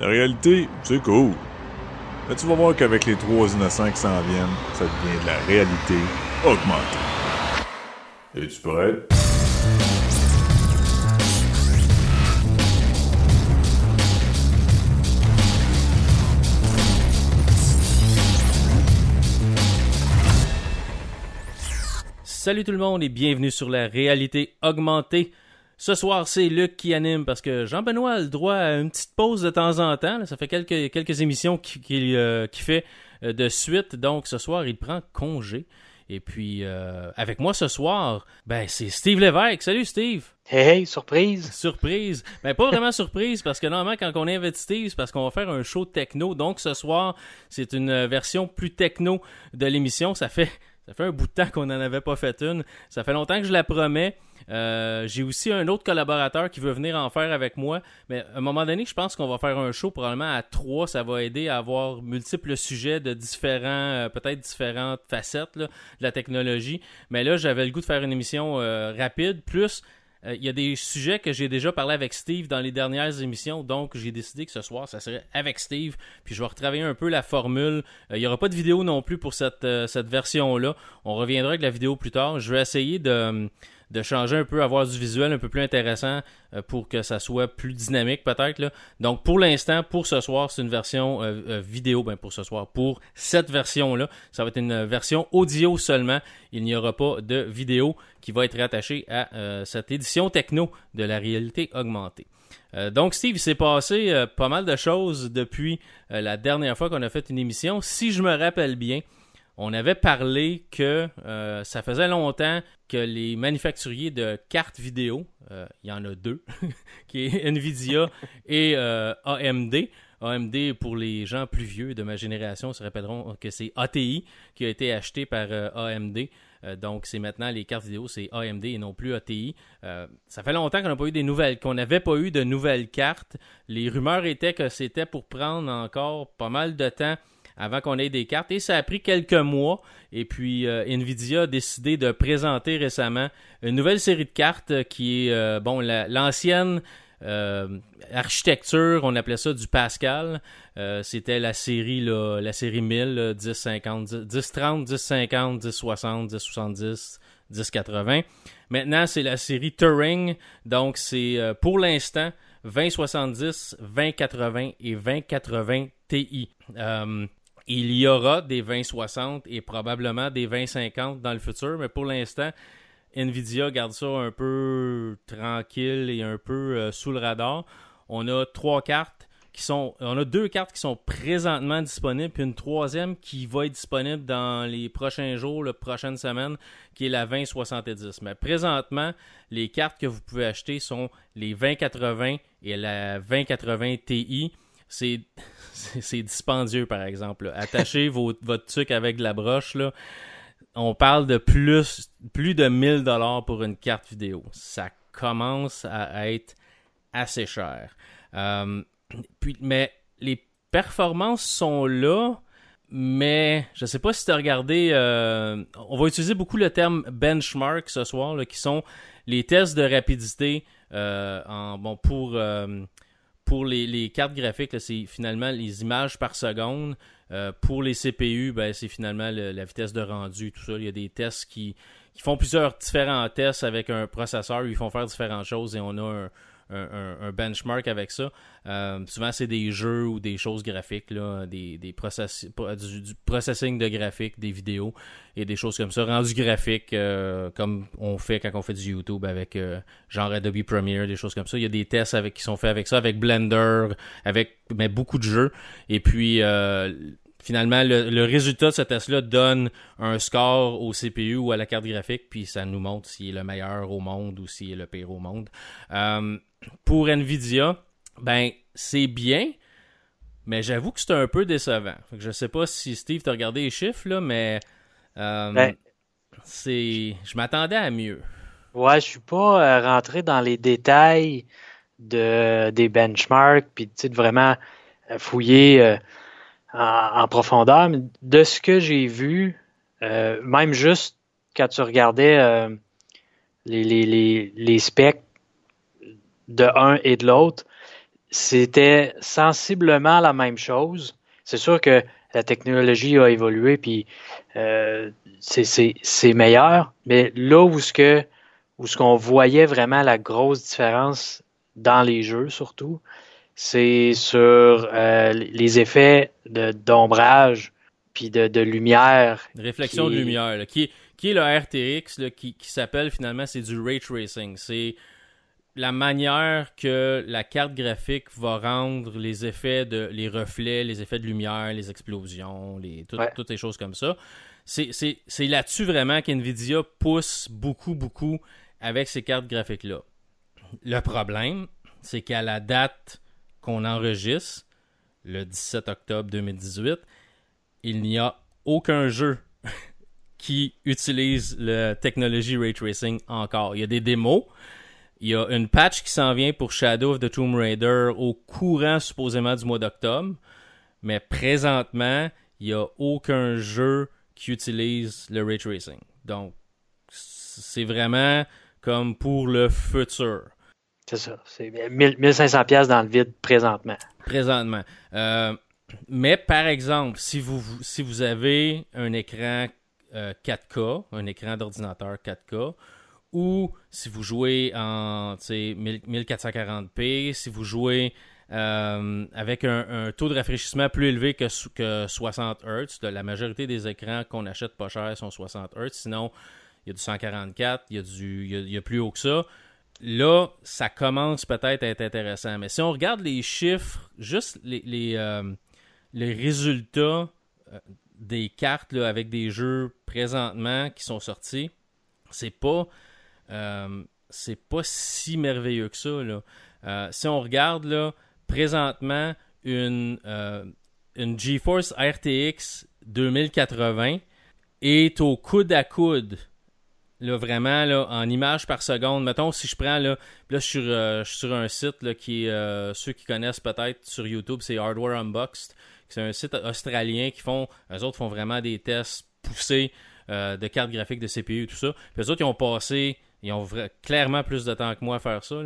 La réalité, c'est cool. Mais tu vas voir qu'avec les trois innocents qui s'en viennent, ça devient de la réalité augmentée. Es-tu prêt? Salut tout le monde et bienvenue sur la réalité augmentée. Ce soir, c'est Luc qui anime parce que Jean-Benoît a le droit à une petite pause de temps en temps. Ça fait quelques, quelques émissions qu'il euh, fait euh, de suite. Donc ce soir, il prend congé. Et puis, euh, avec moi ce soir, ben, c'est Steve Lévesque. Salut Steve! Hey, hey, surprise! Surprise! Ben, pas vraiment surprise, parce que normalement, quand on invite Steve, c'est parce qu'on va faire un show techno. Donc, ce soir, c'est une version plus techno de l'émission. Ça fait, ça fait un bout de temps qu'on n'en avait pas fait une. Ça fait longtemps que je la promets. Euh, j'ai aussi un autre collaborateur qui veut venir en faire avec moi. Mais à un moment donné, je pense qu'on va faire un show probablement à trois. Ça va aider à avoir multiples sujets de différents, euh, peut-être différentes facettes de la technologie. Mais là, j'avais le goût de faire une émission euh, rapide, plus il y a des sujets que j'ai déjà parlé avec Steve dans les dernières émissions, donc j'ai décidé que ce soir, ça serait avec Steve. Puis je vais retravailler un peu la formule. il n'y aura pas de vidéo non plus pour cette, cette version-là. On reviendra avec la vidéo plus tard. Je vais essayer de de changer un peu, avoir du visuel un peu plus intéressant euh, pour que ça soit plus dynamique peut-être. Donc pour l'instant, pour ce soir, c'est une version euh, euh, vidéo, ben pour ce soir, pour cette version-là, ça va être une version audio seulement. Il n'y aura pas de vidéo qui va être rattachée à cette édition techno de la réalité augmentée. donc, Steve, il s'est passé pas mal de choses depuis la dernière fois qu'on a fait une émission. Si je me rappelle bien, on avait parlé que euh, ça faisait longtemps que les manufacturiers de cartes vidéo, euh, il y en a deux, qui est Nvidia et euh, AMD. AMD, pour les gens plus vieux de ma génération, se rappelleront que c'est ATI qui a été acheté par AMD. donc, c'est maintenant les cartes vidéo, c'est AMD et non plus ATI. ça fait longtemps qu'on n'a pas eu des nouvelles, qu'on n'avait pas eu de nouvelles cartes. Les rumeurs étaient que c'était pour prendre encore pas mal de temps avant qu'on ait des cartes. Et ça a pris quelques mois. Et puis euh, Nvidia a décidé de présenter récemment une nouvelle série de cartes euh, qui est euh, bon l'ancienne architecture, on appelait ça du Pascal. C'était la série là, la série 1000, 1050, 1030, 1050, 1060, 1070, 1080. Maintenant, c'est la série Turing. Donc c'est pour l'instant 2070, 2080 et 2080 Ti. Il y aura des 2060 et probablement des 2050 dans le futur, mais pour l'instant, Nvidia garde ça un peu tranquille et un peu euh, sous le radar. On a trois cartes qui sont. On a deux cartes qui sont présentement disponibles, puis une troisième qui va être disponible dans les prochains jours, la prochaine semaine, qui est la 2070. Mais présentement, les cartes que vous pouvez acheter sont les 2080 et la 2080 Ti. C'est c'est dispendieux, par exemple. Attachez votre truc avec de la broche. On parle de plus, de 1000 dollars pour une carte vidéo. Ça commence à être assez cher. Euh, mais les performances sont là, mais je ne sais pas si tu as regardé. Euh, on va utiliser beaucoup le terme benchmark ce soir, qui sont les tests de rapidité euh, bon, pour pour les, cartes graphiques, c'est finalement les images par seconde. Euh, pour les CPU, ben, c'est finalement la vitesse de rendu, tout ça. Il y a des tests qui, qui, font plusieurs différents tests avec un processeur, ils font faire différentes choses et on a un, un, benchmark avec ça. Euh, souvent, c'est des jeux ou des choses graphiques, là, des, des du, processing de graphiques, des vidéos et des choses comme ça, rendu graphique, euh, comme on fait quand on fait du YouTube avec euh, genre Adobe Premiere, des choses comme ça. Il y a des tests avec, qui sont faits avec ça, avec Blender, avec mais beaucoup de jeux. Et puis finalement, le, résultat de ce test-là donne un score au CPU ou à la carte graphique, puis ça nous montre s'il est le meilleur au monde ou s'il est le pire au monde. Euh, pour Nvidia, ben c'est bien, mais j'avoue que c'est un peu décevant. Je je sais pas si Steve t'a regardé les chiffres, là, mais euh, ben, c'est. Je m'attendais à mieux. Ouais, je suis pas euh, rentré dans les détails de, des benchmarks, puis de vraiment fouiller en, profondeur. Mais de ce que j'ai vu, euh, même juste quand tu regardais euh, les, les, les, specs de un et de l'autre, c'était sensiblement la même chose. C'est sûr que la technologie a évolué, puis euh, c'est meilleur, mais là où ce que où ce qu'on voyait vraiment la grosse différence dans les jeux surtout, c'est sur euh, les effets d'ombrage puis de, lumière. Réflexion de lumière, qui, qui est le RTX, qui, qui s'appelle finalement, c'est du ray tracing. C'est la manière que la carte graphique va rendre les effets de les reflets, les effets de lumière, les explosions, les, toutes ces choses comme ça. C'est là-dessus vraiment qu'NVIDIA pousse beaucoup, beaucoup avec ces cartes graphiques-là. Le problème, c'est qu'à la date qu'on enregistre, le 17 octobre 2018, il n'y a aucun jeu qui utilise la technologie ray tracing encore. Il y a des démos, il y a une patch qui s'en vient pour Shadow of the Tomb Raider au courant supposément du mois d'octobre. Mais présentement, il n'y a aucun jeu qui utilise le ray tracing. Donc, c'est vraiment comme pour le futur. C'est ça. C'est 1500 pièces dans le vide présentement. Présentement. Euh, mais par exemple, si vous, si vous avez un écran 4K, euh, un écran d'ordinateur 4K, ou si vous jouez en 1440p, si vous jouez euh, avec un, taux de rafraîchissement plus élevé que, que 60 Hz. La majorité des écrans qu'on achète pas cher sont 60 Hz. Sinon, il y a du 144, il y il y a, plus haut que ça. Là, ça commence peut-être à être intéressant. Mais si on regarde les chiffres, juste les, les, euh, résultats euh, des cartes avec des jeux présentement qui sont sortis, c'est pas euh, c'est pas si merveilleux que ça. Euh, si on regarde là, présentement une, une GeForce RTX 2080 est au coude à coude. Là, vraiment, là, en images par seconde. Mettons, si je prends, là, là je, suis sur, un site là, qui est, ceux qui connaissent peut-être sur YouTube, c'est Hardware Unboxed. C'est un site australien qui font, eux autres font vraiment des tests poussés de cartes graphiques, de CPU, tout ça. Puis eux autres, ils ont passé ils ont clairement plus de temps que moi à faire ça.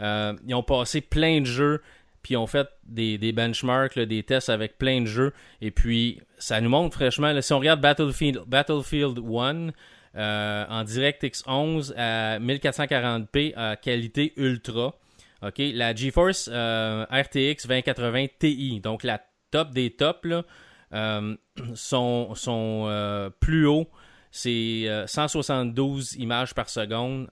Euh, ils ont passé plein de jeux, puis ils ont fait des, benchmarks, des tests avec plein de jeux. Et puis, ça nous montre fraîchement, si on regarde Battlefield, Battlefield 1 euh, en DirectX 11 à 1440p à qualité ultra, ok? La GeForce euh, RTX 2080 Ti, donc la top des tops, sont, sont plus hauts c'est 172 euh, images par seconde,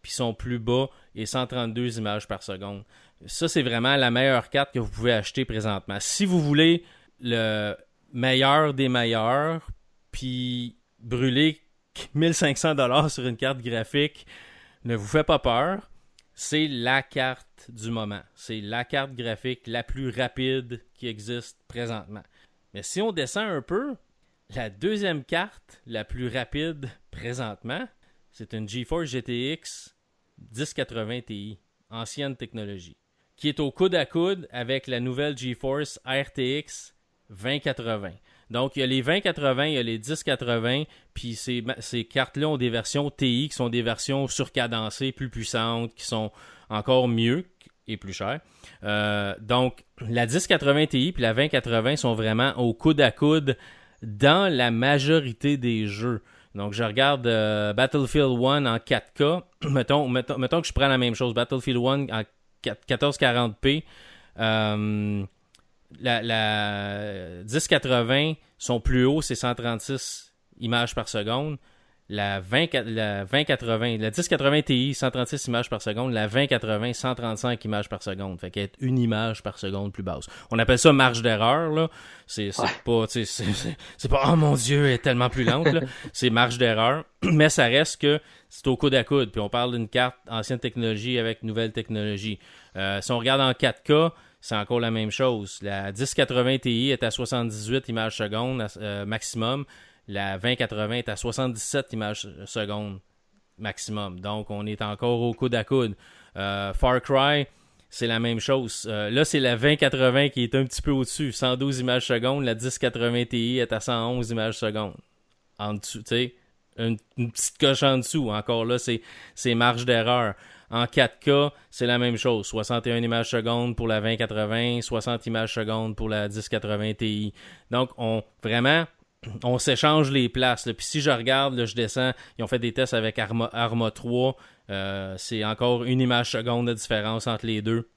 puis son plus bas est 132 images par seconde. Ça, c'est vraiment la meilleure carte que vous pouvez acheter présentement. Si vous voulez le meilleur des meilleurs, puis brûler 1500 dollars sur une carte graphique, ne vous fait pas peur. C'est la carte du moment. C'est la carte graphique la plus rapide qui existe présentement. Mais si on descend un peu, la deuxième carte, la plus rapide présentement, c'est une GeForce GTX 1080 Ti, ancienne technologie, qui est au coude à coude avec la nouvelle GeForce RTX 2080. Donc, il y a les 2080, il y a les 1080, puis ces, cartes-là ont des versions TI qui sont des versions surcadencées, plus puissantes, qui sont encore mieux et plus chères. Euh, donc, la 1080 Ti puis la 2080 sont vraiment au coude à coude dans la majorité des jeux. Donc, je regarde euh, Battlefield 1 en 4K. mettons, que je prends la même chose. Battlefield 1 en 1440p. Euh, la, la 1080, son plus haut, c'est 136 images par seconde la, 20, la 2080, la 1080 Ti, 136 images par seconde, la 2080, 135 images par seconde. Fait qu'elle est une image par seconde plus basse. On appelle ça marge d'erreur, là. C'est pas, c'est pas, oh mon dieu, elle est tellement plus lente, c'est marge d'erreur. Mais ça reste que c'est au coude à coude. Puis on parle d'une carte ancienne technologie avec nouvelle technologie. Euh, si on regarde en 4K, c'est encore la même chose. La 1080 Ti est à 78 images secondes euh, maximum. La 2080 est à 77 images secondes maximum. Donc, on est encore au coude à coude. Euh, Far Cry, c'est la même chose. Euh, là, c'est la 2080 qui est un petit peu au-dessus. 112 images secondes. La 1080 Ti est à 111 images secondes. En dessous, tu sais, une, petite coche en dessous. Encore là, c'est marge d'erreur. En 4K, c'est la même chose. 61 images secondes pour la 2080, 60 images secondes pour la 1080 Ti. Donc, on vraiment, on s'échange les places. Puis si je regarde, je descends, ils ont fait des tests avec Arma, Arma 3. Euh, c'est encore une image seconde de différence entre les deux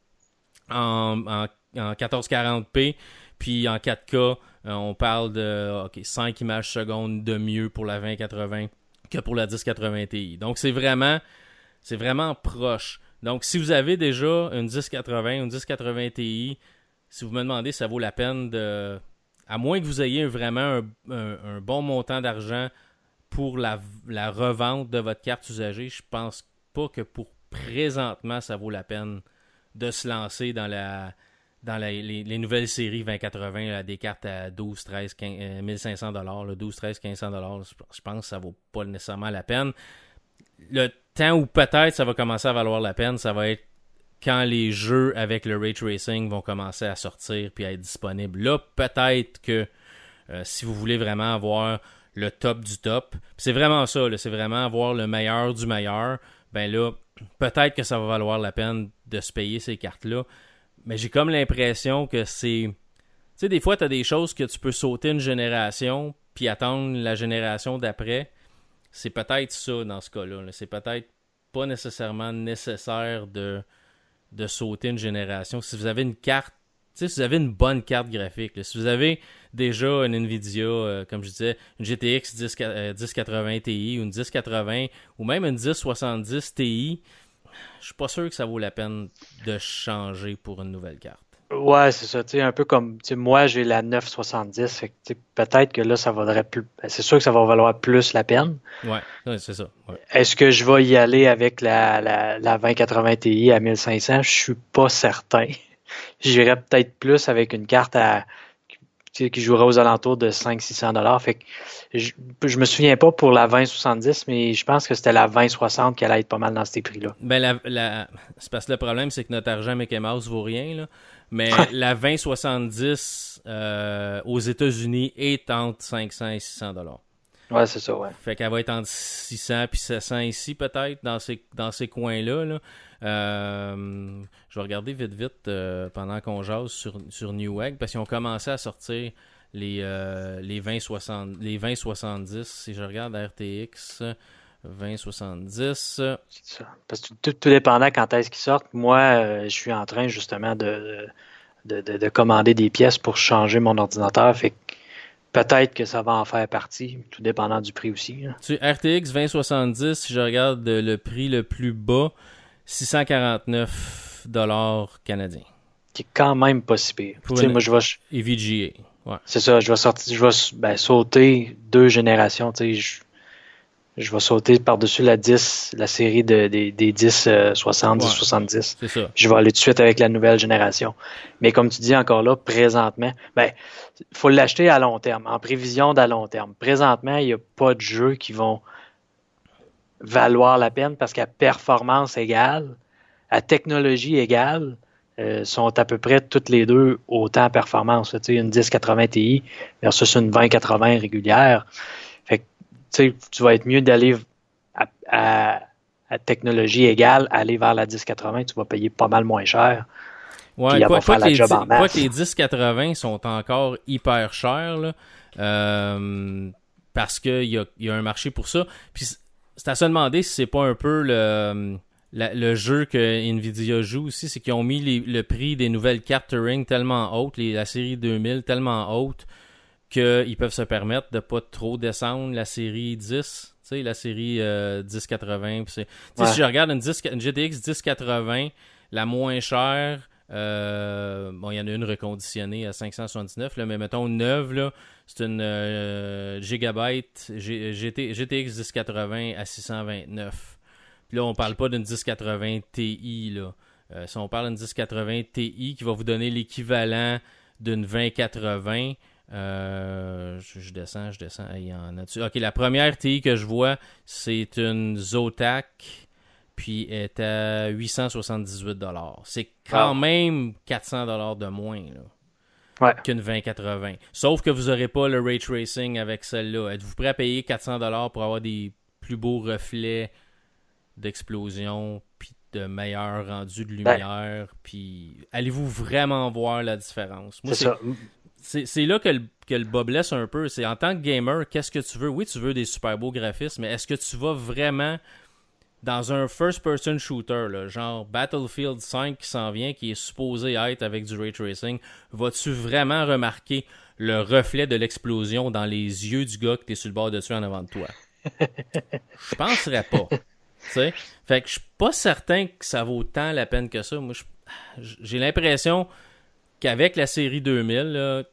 en 1440p. Puis en 4K, euh, on parle de 5 images secondes de mieux pour la 2080 que pour la 1080 Ti. Donc c'est vraiment, c'est vraiment proche. Donc si vous avez déjà une 1080, une 1080 Ti, si vous me demandez ça vaut la peine de... À moins que vous ayez vraiment un, bon montant d'argent pour la, la, revente de votre carte usagée, je pense pas que pour présentement ça vaut la peine de se lancer dans la, dans les, nouvelles séries 2080, des cartes à 12, 13, 15, 1500 dollars, 12, 13, 1500 dollars, je pense que ça vaut pas nécessairement la peine. Le temps où peut-être ça va commencer à valoir la peine, ça va être quand les jeux avec le ray tracing vont commencer à sortir puis à être disponibles. Là, peut-être que euh, si vous voulez vraiment avoir le top du top, c'est vraiment ça, c'est vraiment avoir le meilleur du meilleur, ben là, peut-être que ça va valoir la peine de se payer ces cartes-là. Mais j'ai comme l'impression que c'est. Tu sais, des fois, tu as des choses que tu peux sauter une génération puis attendre la génération d'après. C'est peut-être ça dans ce cas-là. c'est peut-être pas nécessairement nécessaire de, de sauter une génération. Si vous avez une carte, si vous avez une bonne carte graphique, si vous avez déjà une Nvidia, euh, comme je disais, une GTX 1080 Ti ou une 1080 ou même une 1070 Ti, je suis pas sûr que ça vaut la peine de changer pour une nouvelle carte. Ouais, c'est ça. un peu comme moi, j'ai la 970. peut-être que là, ça vaudrait plus. Ben, c'est sûr que ça va valoir plus la peine. Ouais, c'est ça. Est-ce que je vais y aller avec la, la, la 2080 Ti à 1500? Je suis pas certain. J'irais peut-être plus avec une carte à qui jouerait aux alentours de 500-600 dollars. Fait que je, je, me souviens pas pour la 2070, mais je pense que c'était la 2060 qui allait être pas mal dans ces prix-là. Ben la, la... c'est parce que le problème, c'est que notre argent Mickey Mouse vaut rien, là. Mais la 2070 euh, aux États-Unis est entre 500 et 600 dollars. Ouais, c'est ça, ouais. Fait qu'elle va être entre 600 et 700 ici, peut-être, dans ces, dans ces coins-là. Là. Euh, je vais regarder vite, vite euh, pendant qu'on jase sur, sur Newegg, parce qu'ils ont commencé à sortir les, euh, les 2070. Les 2070, si je regarde RTX 2070. C'est ça. Parce que tout, tout dépendant quand est-ce qu'ils sortent, moi, je suis en train justement de de, de, de, commander des pièces pour changer mon ordinateur. Fait peut-être que ça va en faire partie, tout dépendant du prix aussi. Tu RTX 2070, si je regarde le prix le plus bas, 649 dollars canadiens. Qui est quand même pas si pire. moi, je vais... EVGA. Ouais. C'est ça, je vais sortir, je vais ben, sauter deux générations. Je, je vais sauter par-dessus la 10, la série de, des, des 10, 70, 70. C'est ça. Je vais aller tout de suite avec la nouvelle génération. Mais comme tu dis encore là, présentement, ben, faut l'acheter à long terme, en prévision d'à long terme. Présentement, il n'y a pas de jeux qui vont valoir la peine parce qu'à performance égale, à technologie égale, euh, sont à peu près toutes les deux autant performance. Tu sais, une 1080 Ti versus une 2080 régulière. Tu vas être mieux d'aller à, technologie égale, aller vers la 1080, tu vas payer pas mal moins cher. Ouais, quoi, que les, que les 1080 sont encore hyper chers, là, euh, parce qu'il y a, y a un marché pour ça. Puis c'est à se demander si c'est pas un peu le, le jeu que Nvidia joue aussi, c'est qu'ils ont mis le prix des nouvelles cartes tellement haute, la série 2000 tellement haute, qu'ils peuvent se permettre de pas trop descendre la série 10, tu sais, la série 1080. Euh, si je regarde une, 10, une GTX 1080, la moins chère, euh, bon, il y en a une reconditionnée à 579, là, mais mettons neuve, là, c'est une euh, Gigabyte GTX 1080 à 629. Puis là, on parle pas d'une 1080 Ti, là. Si on parle d'une 1080 Ti qui va vous donner l'équivalent d'une 2080, je, descends, je descends. Il y en a Ok, la première TI que je vois, c'est une Zotac puis est à 878 C'est quand même 400 de moins qu'une 2080. Sauf que vous n'aurez pas le ray tracing avec celle-là. Êtes-vous prêt à payer 400 pour avoir des plus beaux reflets d'explosion puis de meilleur rendu de Ben. lumière, puis allez-vous vraiment voir la différence? Moi, c'est ça. C'est là que le, que le bas blesse un peu. C'est en tant que gamer, qu'est-ce que tu veux? Oui, tu veux des super beaux graphismes, mais est-ce que tu vas vraiment dans un first-person shooter, là, genre Battlefield 5 qui s'en vient, qui est supposé être avec du ray tracing, vas-tu vraiment remarquer le reflet de l'explosion dans les yeux du gars que t'es sur le bord de tuer en avant de toi? Je penserais pas. Tu sais? Fait que je suis pas certain que ça vaut tant la peine que ça. Moi, j'ai l'impression qu'avec la série 2000, là,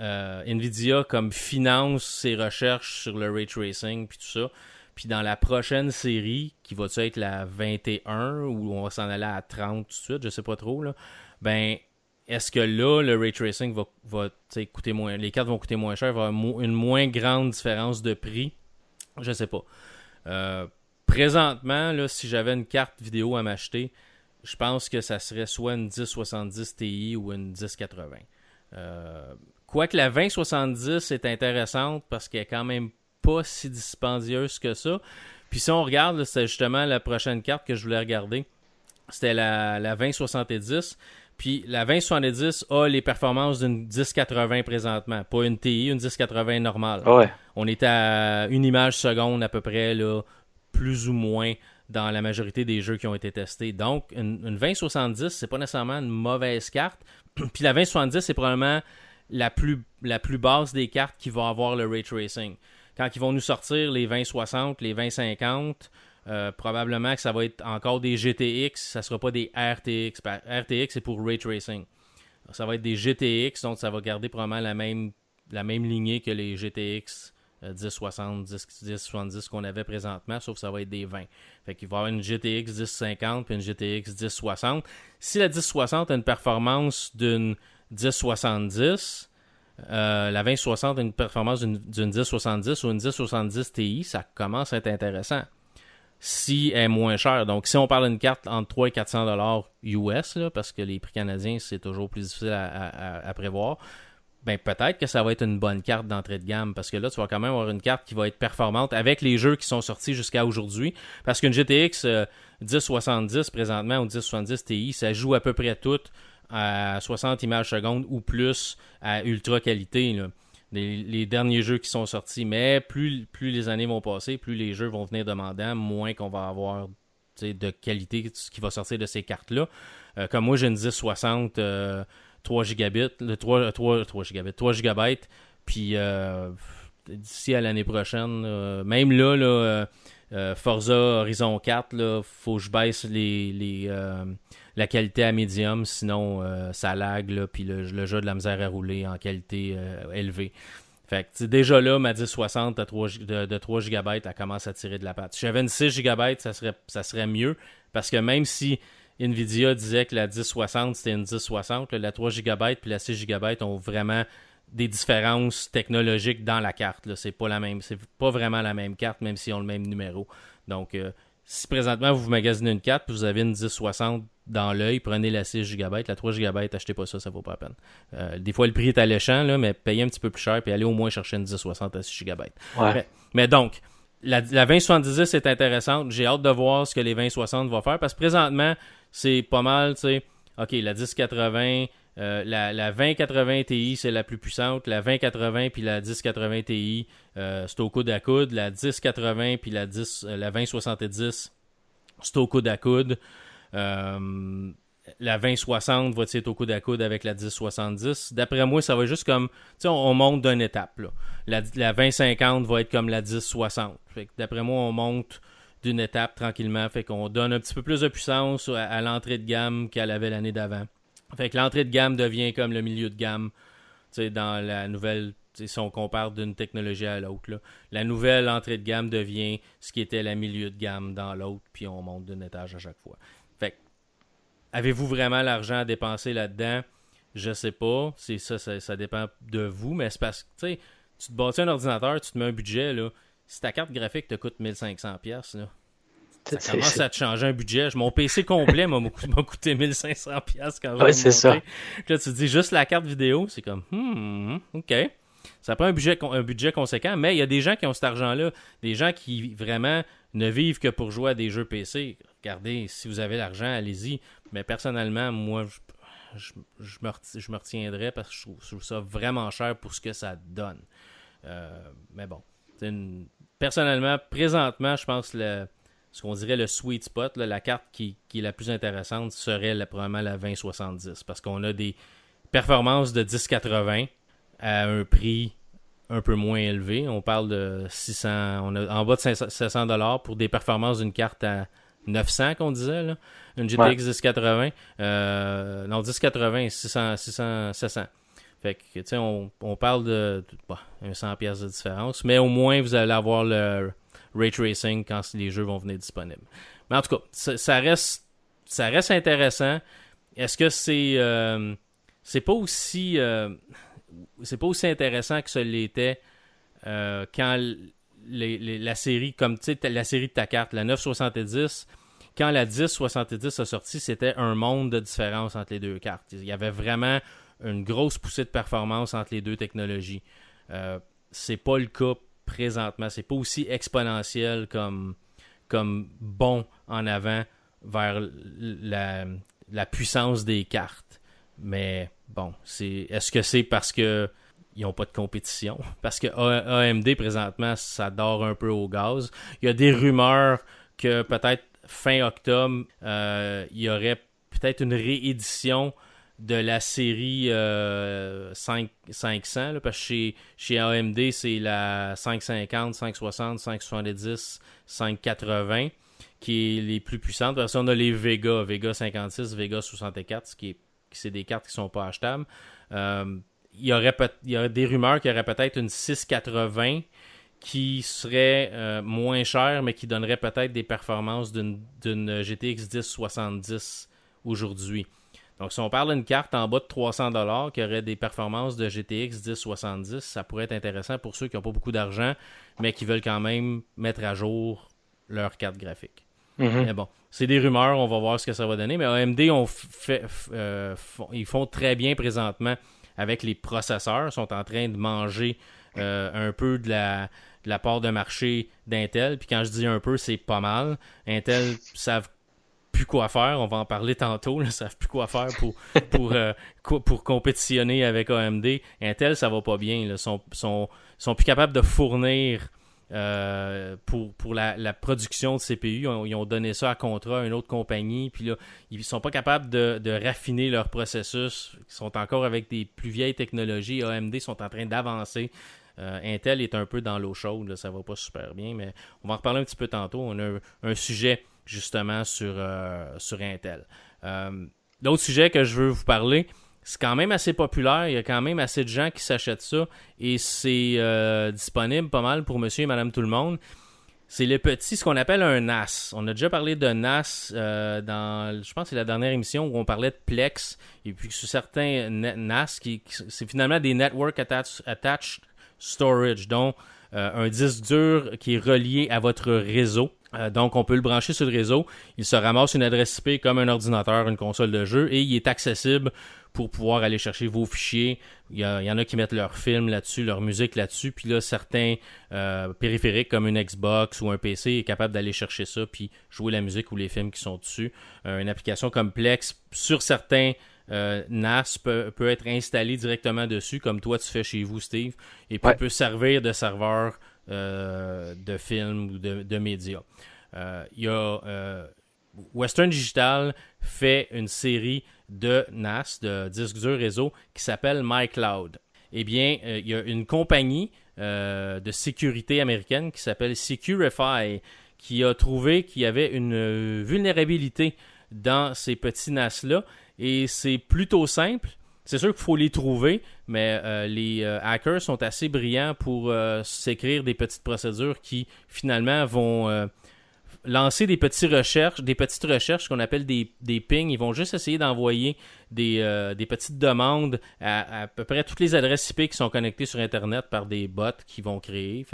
euh, Nvidia comme finance ses recherches sur le ray tracing puis tout ça. Puis dans la prochaine série, qui va être la 21 ou on va s'en aller à 30 tout de suite, je sais pas trop là. Ben est-ce que là le ray tracing va, coûter moins les cartes vont coûter moins cher, va avoir une moins grande différence de prix? Je sais pas. Euh, présentement là, si j'avais une carte vidéo à m'acheter, je pense que ça serait soit une 1070 Ti ou une 1080. Euh, Quoique la 2070 est intéressante parce qu'elle est quand même pas si dispendieuse que ça. Puis si on regarde, c'est justement la prochaine carte que je voulais regarder. C'était la, la 2070. Puis la 2070 a les performances d'une 1080 présentement. Pas une TI, une 1080 normale. Ouais. On est à une image seconde à peu près, là, plus ou moins dans la majorité des jeux qui ont été testés. Donc, une, une 2070, c'est pas nécessairement une mauvaise carte. Puis la 2070, c'est probablement la plus, la plus basse des cartes qui va avoir le ray tracing. Quand ils vont nous sortir les 2060, les 2050, euh, probablement que ça va être encore des GTX, ça sera pas des RTX. RTX, c'est pour ray tracing. Ça va être des GTX, donc ça va garder probablement la même, la même lignée que les GTX 1060, 10, 1070 qu'on avait présentement, sauf que ça va être des 20. Fait qu'il va y avoir une GTX 1050 puis une GTX 1060. Si la 1060 a une performance d'une 1070, euh, la 2060 a une performance d'une d'une 1070 ou une 1070 Ti, ça commence à être intéressant. Si elle est moins chère. Donc, si on parle d'une carte entre 300 et 400 dollars US, parce que les prix canadiens, c'est toujours plus difficile à prévoir, ben peut-être que ça va être une bonne carte d'entrée de gamme parce que là, tu vas quand même avoir une carte qui va être performante avec les jeux qui sont sortis jusqu'à aujourd'hui. Parce qu'une GTX euh, 1070 présentement ou 1070 Ti, ça joue à peu près toutes à 60 images secondes ou plus à ultra qualité. Les, derniers jeux qui sont sortis. Mais plus, plus les années vont passer, plus les jeux vont venir demandant, moins qu'on va avoir de qualité qui va sortir de ces cartes-là. Euh, comme moi, j'ai une 1060 euh, 3 gigabits, le 3, 3, 3 gigabits, 3 gigabytes, puis euh, d'ici à l'année prochaine, euh, même là, là euh, Forza Horizon 4, là, faut que je baisse les, les, la qualité à médium, sinon ça lag, là, puis le, le jeu de la misère à rouler en qualité élevée. Fait que déjà là, ma 1060 à 3 gi- de, de 3 GB, elle commence à tirer de la patte. Si j'avais une 6 GB, ça serait, ça serait mieux, parce que même si Nvidia disait que la 1060 c'était une 1060, là, la 3 GB puis la 6 GB ont vraiment des différences technologiques dans la carte. C'est pas la même, c'est pas vraiment la même carte, même s'ils ont le même numéro. Donc, euh, si présentement vous magasinez une carte puis vous avez une 1060 dans l'œil, prenez la 6 GB, la 3 GB, achetez pas ça, ça vaut pas la peine. Euh, des fois le prix est alléchant, là, mais payez un petit peu plus cher puis allez au moins chercher une 1060 à 6 GB. Ouais. Mais, mais donc, la, la 2070 est intéressante. J'ai hâte de voir ce que les 2060 vont faire parce que présentement, c'est pas mal, tu sais. OK, la 1080, euh, la, la 2080 Ti, c'est la plus puissante. La 2080 puis la 1080 Ti, euh, c'est au coude à coude. La 1080 puis la, 10, euh, la 2070, c'est au coude à coude. Euh, la 2060 va être au coude à coude avec la 1070. D'après moi, ça va juste comme. Tu sais, on, on monte d'une étape. La, la 2050 va être comme la 1060. Fait que d'après moi, on monte d'une étape tranquillement. Fait qu'on donne un petit peu plus de puissance à, l'entrée de gamme qu'elle avait l'année d'avant. Fait que l'entrée de gamme devient comme le milieu de gamme. Dans la nouvelle. Si on compare d'une technologie à l'autre, la nouvelle entrée de gamme devient ce qui était la milieu de gamme dans l'autre, puis on monte d'un étage à chaque fois. Fait avez-vous vraiment l'argent à dépenser là-dedans? Je sais pas. Ça, ça, ça dépend de vous, mais c'est parce que, tu te bâtis un ordinateur, tu te mets un budget, là. Si ta carte graphique te coûte 1500$, pièces là, ça C'est- commence c'est- à te changer un budget. Mon PC complet m'a coûté 1500$ pièces quand j'ai Ouais, c'est ça. Puis Là, tu te dis juste la carte vidéo, c'est comme, hmm, ok. Ça prend un budget, un budget conséquent, mais il y a des gens qui ont cet argent-là, des gens qui vraiment ne vivent que pour jouer à des jeux PC. regardez, si vous avez l'argent, allez-y. Mais personnellement, moi, je, je, me, je me retiendrai parce que je trouve, ça vraiment cher pour ce que ça donne. Euh, mais bon, personnellement, présentement, je pense le, ce qu'on dirait le sweet spot, la carte qui, est la plus intéressante serait probablement la 2070 parce qu'on a des performances de 1080 à un prix un peu moins élevé. On parle de 600, on a en bas de 700 dollars pour des performances d'une carte à 900 qu'on disait là, une GTX 1080, euh, non 1080 600, 600 700. Fait que tu sais on, parle de bah, 100 pièces de différence, mais au moins vous allez avoir le ray tracing quand les jeux vont venir disponibles. Mais en tout cas, ça, reste ça reste intéressant. Est-ce que c'est euh, c'est pas aussi euh, c'est pas aussi intéressant que ce l'était euh, quand la série, comme tu sais, la série de ta carte, la 970, quand la 1070 a sorti, c'était un monde de différence entre les deux cartes. Il y avait vraiment une grosse poussée de performance entre les deux technologies. Euh, c'est pas le cas présentement. C'est pas aussi exponentiel comme, comme bon en avant vers la, puissance des cartes. Mais bon, c'est est-ce que c'est parce que ils n'ont pas de compétition? Parce que AMD présentement, ça dort un peu au gaz. Il y a des rumeurs que peut-être fin octobre, euh, il y aurait peut-être une réédition de la série 5, 500, parce que chez, AMD, c'est la 550, 560, 570, 580 qui est les plus puissantes. Parce qu'on a les Vega, Vega 56, Vega 64, qui est c'est des cartes qui sont pas achetables. Euh, il, y aurait il y aurait des rumeurs qu'il y aurait peut-être une 680 qui serait euh, moins chère, mais qui donnerait peut-être des performances d'une GTX 1070 aujourd'hui. Donc, si on parle d'une carte en bas de 300 qui aurait des performances de GTX 1070, ça pourrait être intéressant pour ceux qui n'ont pas beaucoup d'argent, mais qui veulent quand même mettre à jour leur carte graphique. Mm-hmm. Mais bon, c'est des rumeurs, on va voir ce que ça va donner. Mais AMD, on fait, euh, ils font très bien présentement avec les processeurs. Ils sont en train de manger euh, un peu de la, la part de marché d'Intel. Puis quand je dis un peu, c'est pas mal. Intel savent plus quoi faire. On va en parler tantôt. Ils savent plus quoi faire pour, euh, compétitionner avec AMD. Intel, ça va pas bien. Ils sont, sont, sont plus capables de fournir euh, pour, la, production de CPU. Ils ont, donné ça à contrat à une autre compagnie. Puis là, ils sont pas capables de, raffiner leur processus. Ils sont encore avec des plus vieilles technologies. AMD sont en train d'avancer. Euh, Intel est un peu dans l'eau chaude. Ça va pas super bien. Mais on va en reparler un petit peu tantôt. On a un, sujet justement sur, euh, sur Intel. L'autre sujet que je veux vous parler, c'est quand même assez populaire. Il y a quand même assez de gens qui s'achètent ça. Et c'est euh, disponible pas mal pour monsieur et madame tout le monde. C'est le petit, ce qu'on appelle un NAS. On a déjà parlé de NAS euh, dans, je pense c'est la dernière émission où on parlait de Plex. Et puis sur certains NAS, qui, c'est finalement des Network Attached, Storage, euh, un disque dur qui est relié à votre réseau. Donc, on peut le brancher sur le réseau. Il se ramasse une adresse IP comme un ordinateur, une console de jeu, et il est accessible pour pouvoir aller chercher vos fichiers. Il y, en a qui mettent leur film là-dessus, leur musique là-dessus, puis là, certains euh, périphériques comme une Xbox ou un PC est capable d'aller chercher ça, puis jouer la musique ou les films qui sont dessus. Euh, une application complexe sur certains euh, NAS peut, être installée directement dessus, comme toi tu fais chez vous, Steve, et puis peut servir de serveur de films ou de, médias. Y a Western Digital fait une série de NAS, de disques durs réseau, qui s'appelle MyCloud. Eh bien, euh, il y a une compagnie euh, de sécurité américaine qui s'appelle Securify qui a trouvé qu'il y avait une euh, vulnérabilité dans ces petits NAS-là. Et c'est plutôt simple. C'est sûr qu'il faut les trouver, mais les hackers sont assez brillants pour s'écrire des petites procédures qui finalement vont lancer des petites recherches, des petites recherches qu'on appelle des, des pings. Ils vont juste essayer d'envoyer des, euh, des, petites demandes à, à, peu près toutes les adresses IP qui sont connectées sur Internet par des bots qui vont créer.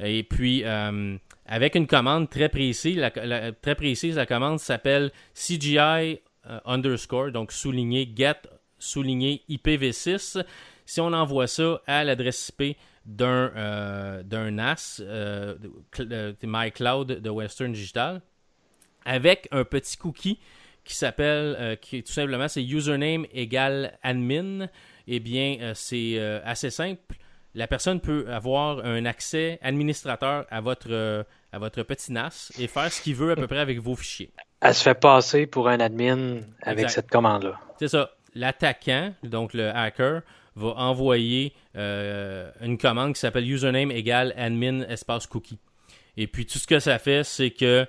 et puis, euh, avec une commande très précise, la, très précise, la commande s'appelle CGI euh, underscore, donc souligné get souligné IPv6. Si on envoie ça à l'adresse IP d'un euh, NAS, euh, euh, MyCloud de Western Digital, avec un petit cookie qui s'appelle, euh, qui tout simplement, c'est username égale admin. Eh bien, c'est assez simple. La personne peut avoir un accès administrateur à votre, à votre petit NAS et faire ce qu'il veut à peu près avec vos fichiers. Elle se fait passer pour un admin avec cette commande-là. C'est ça. L'attaquant, donc le hacker, va envoyer une commande qui s'appelle username égale admin espace cookie. Et puis tout ce que ça fait, c'est que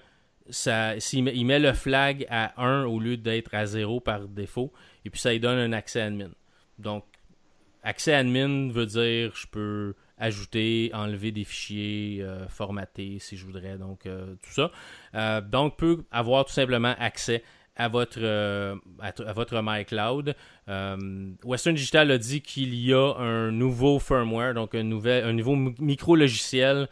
ça, il met le flag à 1 au lieu d'être à 0 par défaut, et puis ça lui donne un accès admin. Donc, accès admin veut dire je peux ajouter, enlever des fichiers, euh, formater si je voudrais, donc euh, tout ça. Euh, donc, peut avoir tout simplement accès à votre, à, votre MyCloud. Western Digital a dit qu'il y a un nouveau firmware, donc un, nouvel, un nouveau micro-logiciel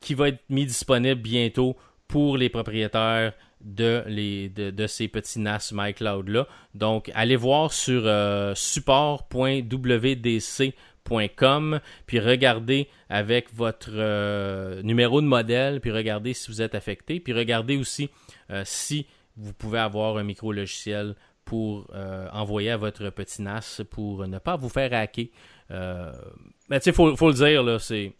qui va être mis disponible bientôt pour les propriétaires de, les, de, ces petits NAS MyCloud-là. Donc, allez voir sur euh, support.wdc.com, puis regardez avec votre euh, numéro de modèle, puis regardez si vous êtes affecté, puis regardez aussi euh, si vous pouvez avoir un micro-logiciel pour envoyer à votre petit NAS pour ne pas vous faire hacker. mais tu sais, il faut, le dire, là, c'est...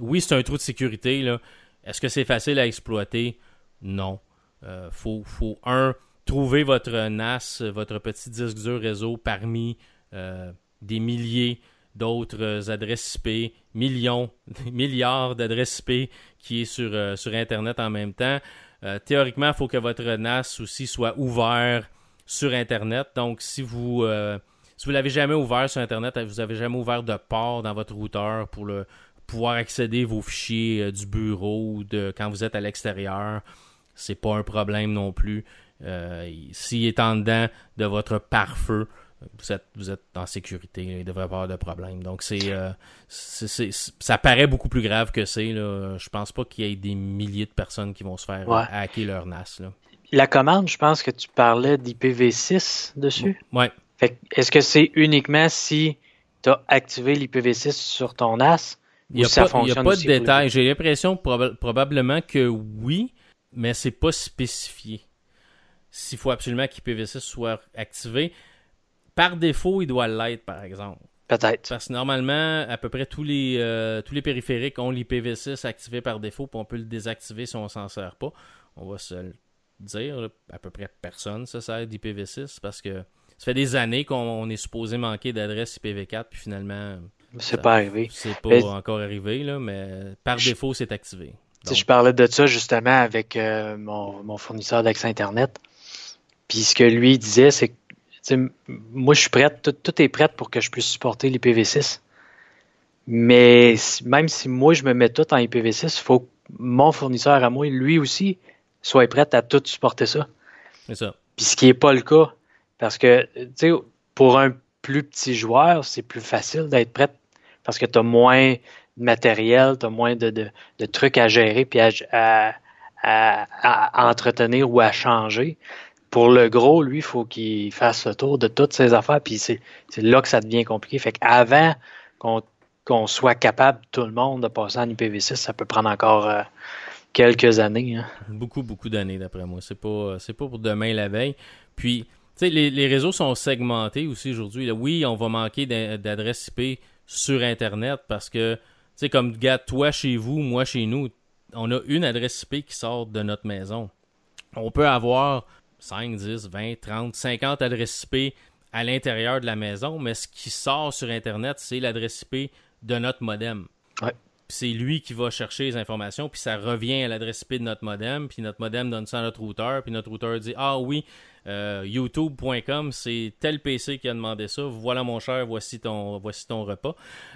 Oui, c'est un trou de sécurité, là, est-ce que c'est facile à exploiter? Non. Il euh, faut, faut, un, trouver votre NAS, votre petit disque dur réseau parmi euh, des milliers d'autres adresses IP, millions, milliards d'adresses IP qui est sur, euh, sur Internet en même temps. Théoriquement, il faut que votre NAS aussi soit ouvert sur Internet. Donc, si vous si vous l'avez jamais ouvert sur Internet, vous n'avez jamais ouvert de port dans votre routeur pour pouvoir accéder vos fichiers euh, du bureau ou de quand vous êtes à l'extérieur, c'est pas un problème non plus. Euh, s'il est en dedans de votre pare-feu, vous êtes, vous êtes en sécurité, il ne devrait pas avoir de problème. Donc, c'est, euh, ça paraît beaucoup plus grave que c'est. Je pense pas qu'il y ait des milliers de personnes qui vont se faire hacker leur NAS. La commande, je pense que tu parlais d'IPv6 dessus. Oui. Est-ce que c'est uniquement si tu as activé l'IPv6 sur ton NAS il n'y a, pas, de détails. J'ai l'impression probablement que oui, mais c'est pas spécifié. S'il faut absolument qu'IPv6 soit activé. Par défaut, il doit l'être, par exemple. Peut-être. Parce que normalement, à peu près tous les, euh, tous les périphériques ont l'IPv6 activé par défaut, puis on peut le désactiver si on s'en sert pas. On va se le dire, à peu près personne se sert d'IPv6 parce que ça fait des années qu'on est supposé manquer d'adresse IPv4, puis finalement, c'est pas arrivé. C'est pas encore arrivé, là, mais par défaut, c'est activé. Je parlais de ça justement avec euh, mon, fournisseur d'accès Internet. Puis ce que lui disait, c'est que moi, je suis prête, tout, est prêt pour que je puisse supporter l'IPv6. Mais même si moi, je me mets tout en IPv6, il faut que mon fournisseur à moi, lui aussi, soit prêt à tout supporter ça. C'est ça. Puis ce qui n'est pas le cas. Parce que, tu sais, pour un plus petit joueur, c'est plus facile d'être prêt parce que tu as moins de matériel, tu as moins de, trucs à gérer puis à, entretenir ou à changer. Pour le gros, lui, il faut qu'il fasse le tour de toutes ses affaires, puis c'est là que ça devient compliqué. Fait qu'avant qu'on soit capable, tout le monde, de passer en IPv6, ça peut prendre encore euh, quelques années. Hein. Beaucoup, beaucoup d'années, d'après moi. C'est pas, pas pour demain la veille. Puis, tu sais, les, les, réseaux sont segmentés aussi aujourd'hui. Oui, on va manquer d'adresses IP sur Internet parce que, tu sais, comme, gars, toi chez vous, moi chez nous, on a une adresse IP qui sort de notre maison. On peut avoir 5, 10, 20, 30, 50 adresses IP à l'intérieur de la maison, mais ce qui sort sur Internet, c'est l'adresse IP de notre modem. C'est lui qui va chercher les informations, puis ça revient à l'adresse IP de notre modem, puis notre modem donne ça à notre routeur, puis notre routeur dit Ah oui, euh, YouTube.com, c'est tel PC qui a demandé ça. Voilà mon cher, voici ton, voici ton repas.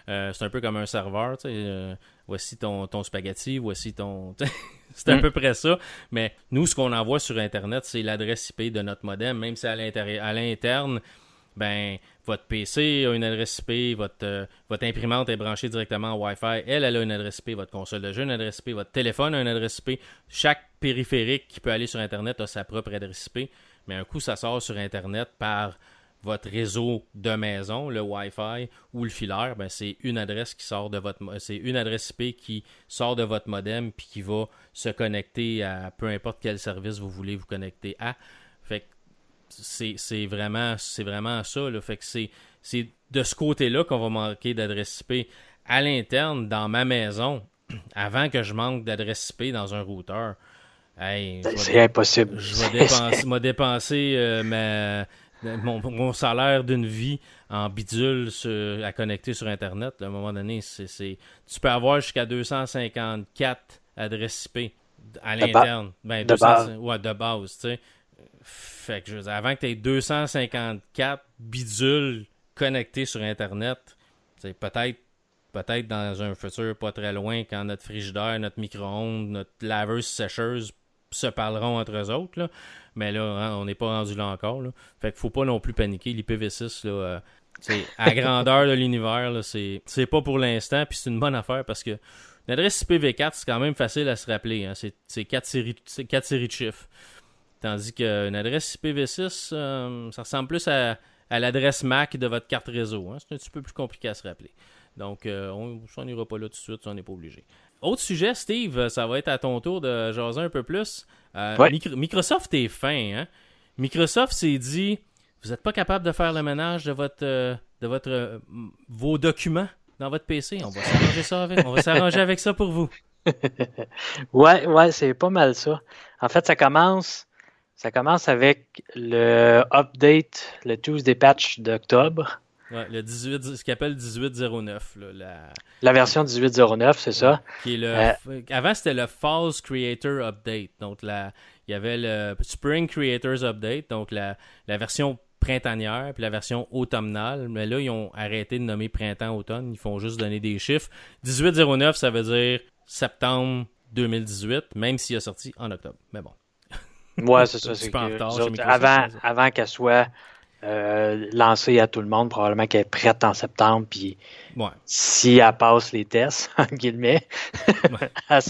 Euh, c'est un peu comme un serveur, tu sais, euh, voici ton, ton spaghetti, voici ton. c'est à mm. peu près ça. Mais nous, ce qu'on envoie sur Internet, c'est l'adresse IP de notre modem, même si à l'interne, ben, votre PC a une adresse IP, votre, votre imprimante est branchée directement en Wi-Fi, elle, elle a une adresse IP, votre console de jeu a une adresse IP, votre téléphone a une adresse IP. Chaque périphérique qui peut aller sur Internet a sa propre adresse IP mais un coup, ça sort sur Internet par votre réseau de maison, le Wi-Fi ou le filaire, ben c'est une adresse qui sort de votre c'est une adresse IP qui sort de votre modem puis qui va se connecter à peu importe quel service vous voulez vous connecter à. C'est vraiment c'est vraiment ça Fait que c'est c'est de ce côté-là qu'on va manquer d'adresse IP à l'interne dans ma maison avant que je manque d'adresse IP dans un routeur. c'est impossible. Je vais dépenser, dépenser euh, ma mon, salaire d'une vie en bidule à connecter sur Internet. à un moment donné, c'est, tu peux avoir jusqu'à 254 adresses IP à l'interne. Ben, de, base. Ouais, de base. Fait que, je avant que tu aies 254 bidules connectés sur Internet, c'est peut-être peut-être dans un futur pas très loin, quand notre frigidaire, notre micro-ondes, notre laveuse sécheuse se parleront entre eux autres. Là. Mais là, hein, on n'est pas rendu là encore. Là. Fait qu'il faut pas non plus paniquer. L'IPv6, là, euh, c'est à grandeur de l'univers, c'est, c'est pas pour l'instant, puis c'est une bonne affaire parce que l'adresse IPv4, c'est quand même facile à se rappeler. Hein. C'est, c'est 4 séries, de chiffres. Tandis qu'une adresse IPv6, euh, ça ressemble plus à, à l'adresse MAC de votre carte réseau. Hein. C'est un petit peu plus compliqué à se rappeler. Donc, euh, on n'ira pas là tout de suite, on n'est pas obligé. Autre sujet, Steve, ça va être à ton tour de jaser un peu plus. Euh, Microsoft est fin. Hein? Microsoft s'est dit vous n'êtes pas capable de faire le ménage de votre, euh, de votre euh, vos documents dans votre PC. On va s'arranger ça avec. On va s'arranger avec ça pour vous. ouais, ouais, c'est pas mal ça. En fait, ça commence. Ça commence avec le update, le Tuesday patch d'octobre. Ouais, le 18, ce qu'il appelle 1809. la... la version 1809, c'est ça? Qui est le, euh, Avant, c'était le False Creator Update. Donc, la, il y avait le Spring Creators Update, donc la, la version printanière, puis la version automnale. Mais là, ils ont arrêté de nommer printemps-automne. Ils font juste donner des chiffres. 1809, ça veut dire septembre 2018, même s'il a sorti en octobre. Mais bon. Ouais, c'est ça. c'est avant, avant qu'elle soit euh, lancée à tout le monde, probablement qu'elle est prête en septembre, puis si elle passe les tests, en guillemets, elle,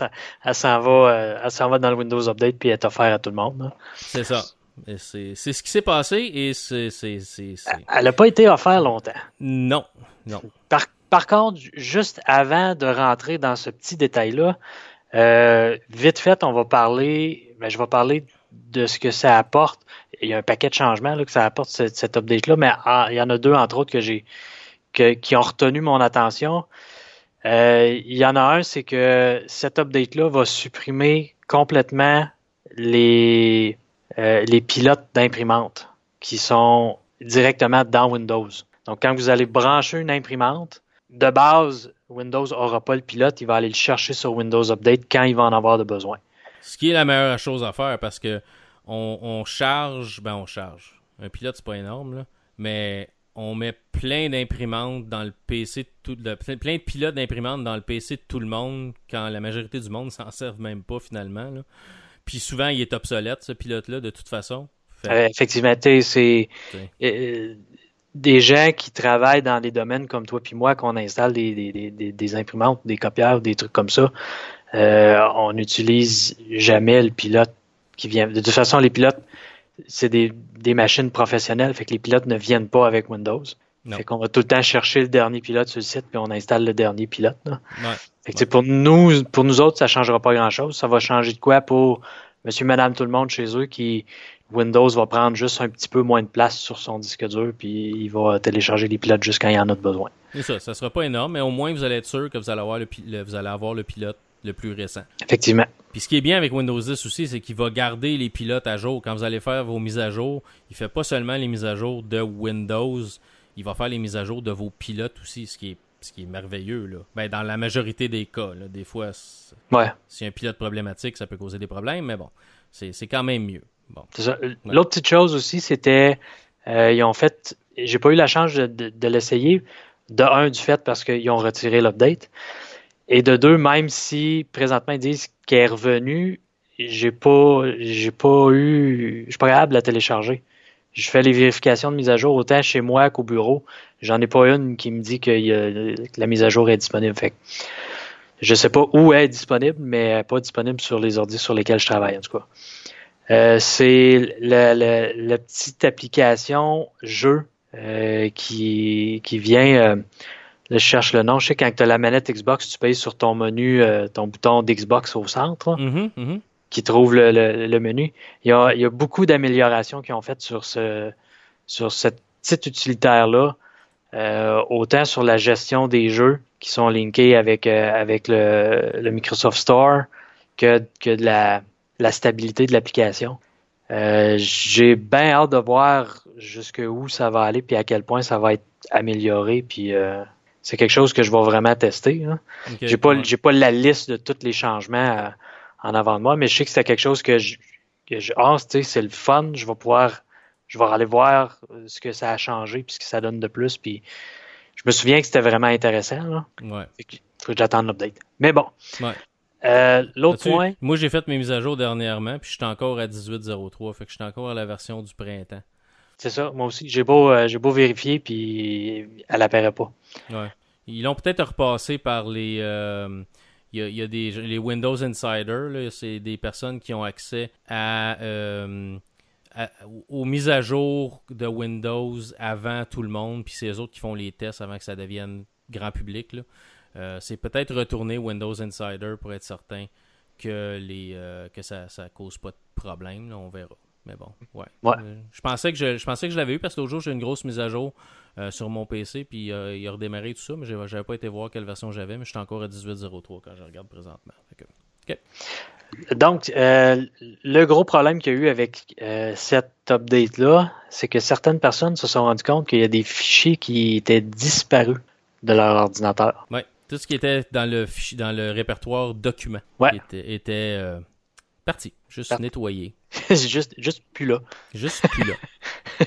s'en va, euh, va dans le Windows Update, puis elle est offerte à tout le monde. C'est ça. C'est ce qui s'est passé et c'est. Elle n'a pas été offerte longtemps. Non. non. Par, par, contre, juste avant de rentrer dans ce petit détail-là, euh, vite fait, on va parler, ben, je vais parler de ce que ça apporte il y a un paquet de changements là, que ça apporte cet update-là, mais il y en a deux, entre autres, qui ont retenu mon attention. Euh, il y en a un, c'est que cet update-là va supprimer complètement les, euh, les pilotes d'imprimante qui sont directement dans Windows. Donc, quand vous allez brancher une imprimante, de base, Windows n'aura pas le pilote, il va aller le chercher sur Windows Update quand il va en avoir de besoin. Ce qui est la meilleure chose à faire parce que on, charge, ben on charge. Un pilote, c'est pas énorme, là, mais on met plein d'imprimantes dans le PC, tout, plein de pilotes d'imprimantes dans le PC de tout le monde, quand la majorité du monde s'en servent même pas finalement. Puis souvent, il est obsolète, ce pilote-là, de toute façon. Euh, effectivement, c'est euh, des gens qui travaillent dans des domaines comme toi puis moi, qu'on installe des, imprimantes, des copieurs, des trucs comme ça. Euh, on n'utilise jamais le pilote qui vient. De toute façon, les pilotes, c'est des, machines professionnelles, fait que les pilotes ne viennent pas avec Windows. Non. Fait qu'on va tout le temps chercher le dernier pilote sur le site, puis on installe le dernier pilote. Fait que pour nous, pour nous autres, ça changera pas grand chose. Ça va changer de quoi pour monsieur, madame, tout le monde chez eux qui Windows va prendre juste un petit peu moins de place sur son disque dur, puis il va télécharger les pilotes juste quand il y en a besoin. C'est ça, ça sera pas énorme, mais au moins vous allez être sûr que vous allez avoir le, vous allez avoir le pilote le plus récent. Effectivement. Puis ce qui est bien avec Windows 10 aussi, c'est qu'il va garder les pilotes à jour. Quand vous allez faire vos mises à jour, il fait pas seulement les mises à jour de Windows, il va faire les mises à jour de vos pilotes aussi, ce qui est ce qui est merveilleux là. Ben, dans la majorité des cas, des fois, ouais. si un pilote problématique, ça peut causer des problèmes, mais bon, c'est quand même mieux. Bon. L'autre petite chose aussi, c'était euh, ils ont fait, j'ai pas eu la chance de, de l'essayer. De un du fait parce qu'ils ont retiré l'update. Et de deux, même si présentement ils disent qu'elle est revenue, j'ai pas, j'ai pas eu, je suis pas capable de la télécharger. Je fais les vérifications de mise à jour autant chez moi qu'au bureau. J'en ai pas une qui me dit que, la mise à jour est disponible. Fait je sais pas où elle est disponible, mais elle n'est pas disponible sur les ordi sur lesquels je travaille, en tout cas. Euh, c'est la, petite application jeu qui, qui vient. Là, je cherche le nom. Je sais quand tu as la manette Xbox, tu payes sur ton menu, ton bouton d'Xbox au centre, Mhm, mhm. qui trouve le, le- le menu. Il y a, il y a beaucoup d'améliorations qui ont fait sur ce sur ce petit utilitaire-là, euh, autant sur la gestion des jeux qui sont linkés avec, euh, avec le, le Microsoft Store que, que de la, la stabilité de l'application. Euh, J'ai bien hâte de voir jusqu'où ça va aller puis à quel point ça va être amélioré. Puis euh, c'est quelque chose que je vais vraiment tester. hein. Ok, J'ai pas, ouais. j'ai pas la liste de tous les changements euh, en avant de moi, mais je sais que c'est quelque chose que je, que je ah, c'est le fun. Je vais pouvoir, je vais aller voir euh, ce que ça a changé puis ce que ça donne de plus. Puis je me souviens que c'était vraiment intéressant. Là. Ouais. Faut que j'attende l'update. Mais bon. Ouais. Euh, L'autre point, Moi, j'ai fait mes mises à jour dernièrement, puis j'étais encore à 18.03, fait que j'étais encore à la version du printemps. C'est ça. Moi aussi, j'ai beau, euh, beau vérifier puis elle apparaît pas. Ouais. Ils l'ont peut-être repassé par les. euh, Il y, des les Windows Insider, c'est des personnes qui ont accès euh, à- aux mises à jour de Windows avant tout le monde, puis c'est eux autres qui font les tests avant que ça devienne grand public. c'est peut-être retourner Windows Insider pour être certain que les que ça ça cause pas de problème. là, on verra. Mais bon, ouais. Ouais. Euh, je pensais que je, je pensais que je l'avais eu parce que l'autre jour j'ai une grosse mise à jour euh, sur mon PC puis euh, il a redémarré tout ça, mais j'avais pas été voir quelle version j'avais, mais j'étais encore à 18.03 quand je regarde présentement. Donc, euh, le gros problème qu'il y a eu avec cette update-là, c'est que certaines personnes se sont rendues compte qu'il y a des fichiers qui étaient disparus de leur ordinateur. Ouais, tout ce qui était dans le fichi- dans le répertoire document Ouais. était, était, parti, juste Parti. nettoyé, juste, juste plus là. juste plus là.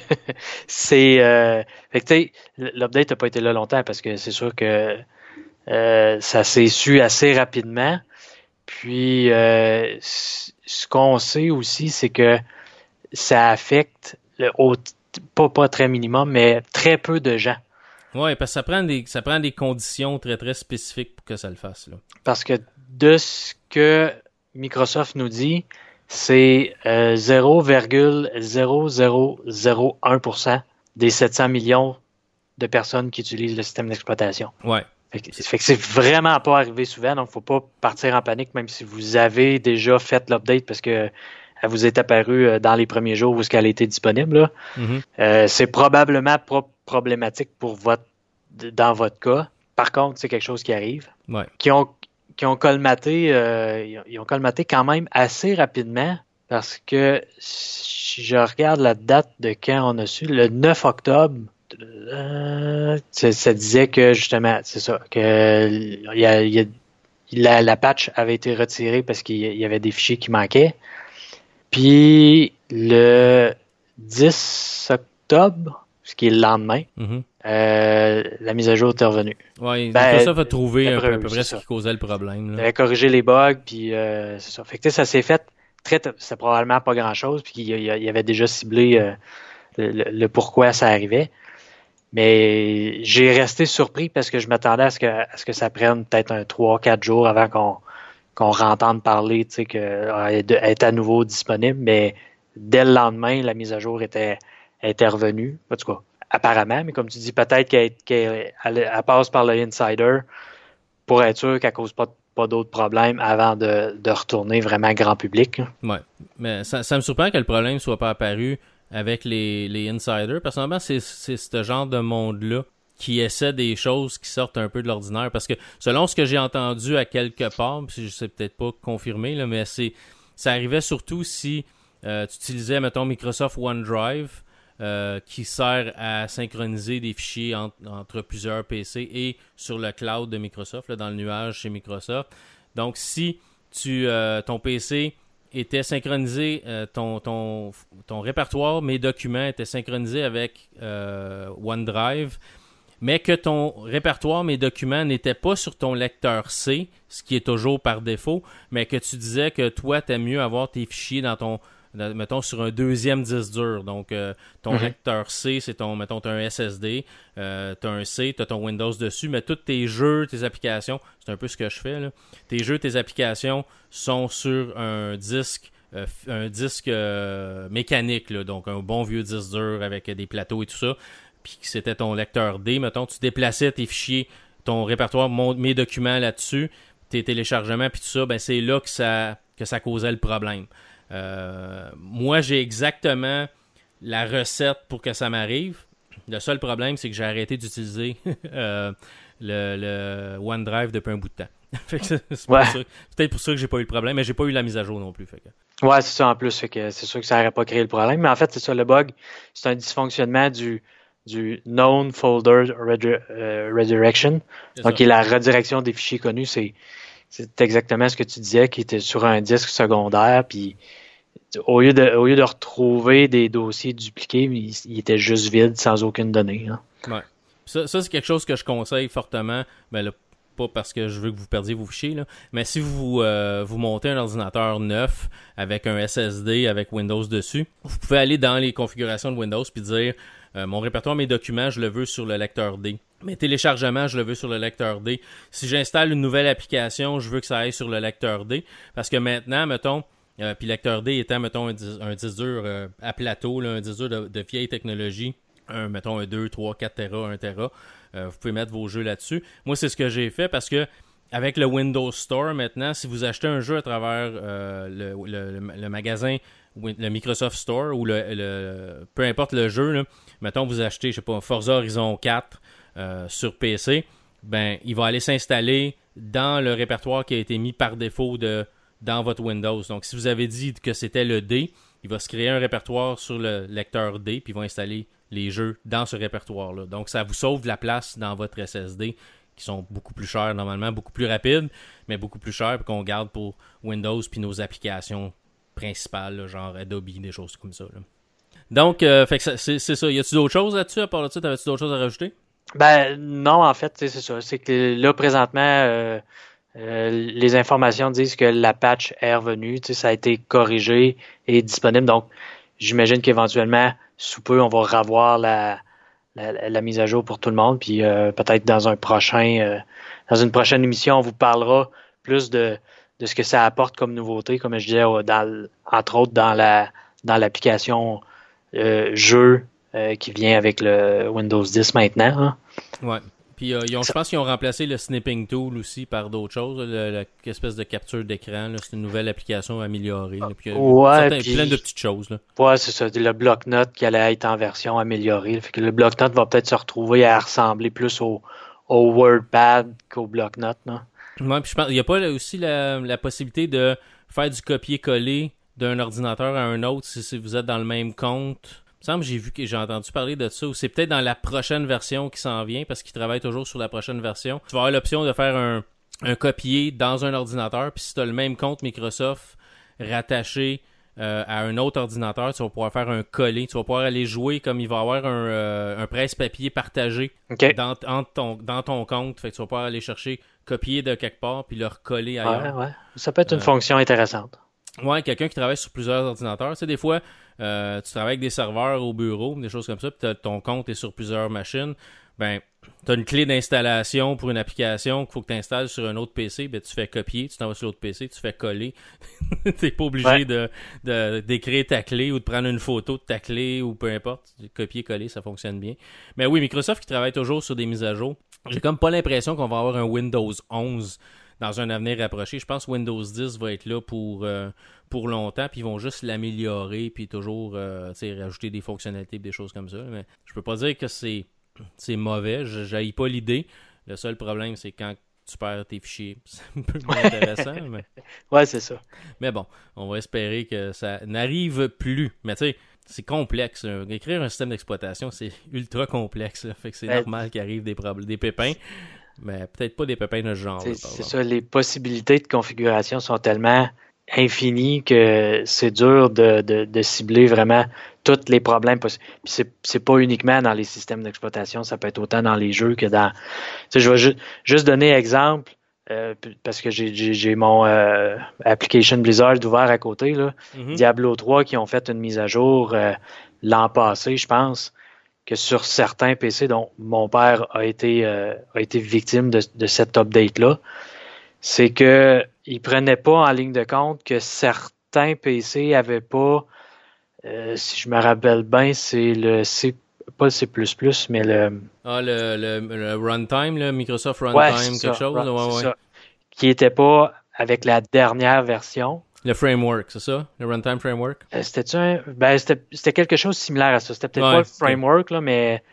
c'est. Euh, fait que, tu l'update n'a pas été là longtemps parce que c'est sûr que euh, ça s'est su assez rapidement. Puis, euh, ce qu'on sait aussi, c'est que ça affecte le haut, pas, pas très minimum, mais très peu de gens. Ouais, parce que ça prend des ça prend des conditions très très spécifiques pour que ça le fasse là. Parce que de ce que Microsoft nous dit, c'est euh, 0,0001% des 700 millions de personnes qui utilisent le système d'exploitation. Ouais. Fait que, c'est vraiment pas arrivé souvent, donc faut pas partir en panique, même si vous avez déjà fait l'update parce que elle vous est apparue euh, dans les premiers jours où ce qu'elle était disponible. là. Mhm. Euh, c'est probablement pas problématique pour votre dans votre cas. Par contre, c'est quelque chose qui arrive. Ouais. Qui ont qui ont colmaté euh, ils ont- colmaté quand même assez rapidement parce que si je regarde la date de quand on a su le 9 octobre euh, ça, disait que justement c'est ça que la, patch avait été retirée parce qu'il y avait des fichiers qui manquaient. Puis le 10 octobre, ce qui est le lendemain, Mhm. Euh, la mise à jour était revenue. Ouais, Ben, Microsoft a trouvé peu, à peu près ce ça. qui causait le problème. Il là. avait corrigé les bugs, puis euh, c'est ça. Fait que ça s'est fait très, c'est probablement pas grand chose, puis il, y avait déjà ciblé euh, le, le- le pourquoi ça arrivait. Mais j'ai resté surpris parce que je m'attendais à ce que, à ce que ça prenne peut-être un 3-4 jours avant qu'on qu'on rentende parler, tu sais, qu'elle est à nouveau disponible, mais dès le lendemain, la mise à jour était, était revenue. En tout cas, apparemment, mais comme tu dis, peut-être qu'elle qu'elle- elle- elle passe par le insider pour être sûr qu'elle cause pas, d'autres problèmes avant de, retourner vraiment grand public. Ouais. Mais ça, me surprend que le problème soit pas apparu avec les, les insiders. Personnellement, c'est ce genre de monde-là qui essaie des choses qui sortent un peu de l'ordinaire. Parce que selon ce que j'ai entendu à quelque part, puis je sais peut-être pas confirmé, là, mais c'est ça arrivait surtout si euh, tu utilisais, mettons, Microsoft OneDrive, euh, qui sert à synchroniser des fichiers en- entre plusieurs PC et sur le cloud de Microsoft, dans le nuage chez Microsoft. Donc, si tu, euh, ton PC était synchronisé, euh, ton, ton, répertoire, mes documents étaient synchronisés avec OneDrive, mais que ton répertoire, mes documents n'étaient pas sur ton lecteur C, ce qui est toujours par défaut, mais que tu disais que toi, t'aimes mieux avoir tes fichiers dans ton, mettons, sur un deuxième disque dur. Donc, euh, ton Mhm. lecteur C, c'est ton, mettons, t'as un SSD, euh, t'as un C, t'as ton Windows dessus, mais tous tes jeux, tes applications, c'est un peu ce que je fais, là. Tes jeux, tes applications sont sur un disque euh, un disque euh, mécanique, là, donc un bon vieux disque dur avec des plateaux et tout ça. puis c'était ton lecteur D, mettons, tu déplaçais tes fichiers, ton répertoire, mes documents là-dessus, tes téléchargements, puis tout ça, ben c'est là que ça, que ça causait le problème. Euh, moi, j'ai exactement la recette pour que ça m'arrive. Le seul problème, c'est que j'ai arrêté d'utiliser euh, le, OneDrive depuis un bout de temps. c'est peut-être pour ça que j'ai pas eu le problème, mais j'ai pas eu la mise à jour non plus. Fait Ouais, c'est ça en plus. c'est sûr que ça n'aurait pas créé le problème. Mais en fait, c'est ça, le bug, c'est un dysfonctionnement du, du Known Folder euh, Redirection. Donc, qui est la redirection des fichiers connus. C'est, c'est exactement ce que tu disais, qui était sur un disque secondaire. Puis, au lieu de, au lieu de retrouver des dossiers dupliqués, il, était juste vide, sans aucune donnée. Hein. Ouais. Ça, c'est quelque chose que je conseille fortement. Ben, pas parce que je veux que vous perdiez vos fichiers, mais si vous, euh, vous montez un ordinateur neuf avec un SSD avec Windows dessus, vous pouvez aller dans les configurations de Windows puis dire euh, mon répertoire, mes documents, je le veux sur le lecteur D. Mes téléchargements, je le veux sur le lecteur D. Si j'installe une nouvelle application, je veux que ça aille sur le lecteur D. Parce que maintenant, mettons, euh, puis lecteur D étant, mettons, un, disque dur euh, à plateau, un disque dur de, vieille technologie, mettons, un 2, 3, 4 Tera, 1 Tera, vous pouvez mettre vos jeux là-dessus. Moi, c'est ce que j'ai fait parce que avec le Windows Store maintenant, si vous achetez un jeu à travers le, magasin, le Microsoft Store ou le, peu importe le jeu, mettons vous achetez, je sais pas, Forza Horizon 4 euh, sur PC, ben il va aller s'installer dans le répertoire qui a été mis par défaut de, dans votre Windows. Donc si vous avez dit que c'était le D, il va se créer un répertoire sur le lecteur D, puis il va installer les jeux dans ce répertoire-là. Donc ça vous sauve de la place dans votre SSD qui sont beaucoup plus chers normalement, beaucoup plus rapides, mais beaucoup plus chers qu'on garde pour Windows puis nos applications principales, genre Adobe, des choses comme ça. Donc, euh, c'est ça. Y a-tu d'autres choses là-dessus? À part là-dessus, t'avais-tu d'autres choses à rajouter? Ben, non, en fait, c'est ça. C'est que là, présentement, euh, euh, les informations disent que la patch est revenue. Ça a été corrigé et disponible. Donc, j'imagine qu'éventuellement, sous peu, on va revoir la, mise à jour pour tout le monde. Puis peut-être dans un prochain, dans une prochaine émission, on vous parlera plus de, ce que ça apporte comme nouveauté, comme je disais, dans, entre autres dans la dans l'application euh, jeu euh, qui vient avec le Windows 10 maintenant. Hein. Ouais. Puis euh, je pense qu'ils ont remplacé le snipping tool aussi par d'autres choses, l'espèce de capture d'écran. C'est une nouvelle application améliorée. puis, ouais, plein de petites choses. Là. Ouais, c'est ça. Le bloc-notes qui allait être en version améliorée. Fait que le bloc-notes va peut-être se retrouver à ressembler plus au, au WordPad qu'au bloc-notes. Ouais, puis je pense il n'y a pas aussi la, la possibilité de faire du copier-coller d'un ordinateur à un autre si, vous êtes dans le même compte. Me semble j'ai vu que j'ai entendu parler de ça, ou c'est peut-être dans la prochaine version qui s'en vient, parce qu'ils travaillent toujours sur la prochaine version. Tu vas avoir l'option de faire un, un copier dans un ordinateur, puis si tu as le même compte Microsoft rattaché euh, à un autre ordinateur, tu vas pouvoir faire un coller. Tu vas pouvoir aller jouer comme il va y avoir un, euh, un presse-papier partagé dans, ton, dans ton compte. Fait que tu vas pouvoir aller chercher, copier de quelque part, puis le recoller ailleurs. Ouais, ouais. Ça peut être une euh, fonction intéressante. Ouais, quelqu'un qui travaille sur plusieurs ordinateurs. Tu sais, des fois, euh, tu travailles avec des serveurs au bureau, des choses comme ça, puis ton compte est sur plusieurs machines. Ben, tu as une clé d'installation pour une application qu'il faut que tu installes sur un autre PC, ben, tu fais copier, tu t'envoies sur l'autre PC, tu fais coller. tu pas obligé de, d'écrire ta clé ou de prendre une photo de ta clé ou peu importe. Copier-coller, ça fonctionne bien. Mais oui, Microsoft qui travaille toujours sur des mises à jour. J'ai comme pas l'impression qu'on va avoir un Windows 11 dans un avenir rapproché. Je pense que Windows 10 va être là pour, euh, pour longtemps, puis ils vont juste l'améliorer, puis toujours euh, rajouter des fonctionnalités, des choses comme ça. Mais je peux pas dire que c'est, c'est mauvais, je pas l'idée. Le seul problème, c'est quand tu perds tes fichiers. C'est un peu moins intéressant. mais... Ouais, c'est ça. Mais bon, on va espérer que ça n'arrive plus. Mais tu sais, c'est complexe. Écrire un système d'exploitation, c'est ultra complexe. Fait que c'est normal qu'il arrive des, problèmes, des pépins. Mais peut-être pas des pépins de ce genre. C'est ça, les possibilités de configuration sont tellement infinies que c'est dur de, de, cibler vraiment tous les problèmes possibles. Puis c'est pas uniquement dans les systèmes d'exploitation, ça peut être autant dans les jeux que dans. Tu sais, je vais juste donner exemple. Euh, parce que j'ai mon euh, application Blizzard ouvert à côté, là. Mm-hmm. Diablo 3 qui ont fait une mise à jour euh, l'an passé, je pense que sur certains PC, dont mon père a été, euh, a été victime de, de cet update-là, c'est que il prenait pas en ligne de compte que certains PC avaient pas, euh, si je me rappelle bien, c'est le C, pas le C++, mais le... Ah, le, le, runtime, le Microsoft Runtime, quelque chose? ouais, ouais. Qui n'était pas avec la dernière version. Le framework, c'est ça? Le runtime framework? Euh, c'était un... ben, c'était quelque chose de similaire à ça. C'était peut-être pas le framework, là, mais...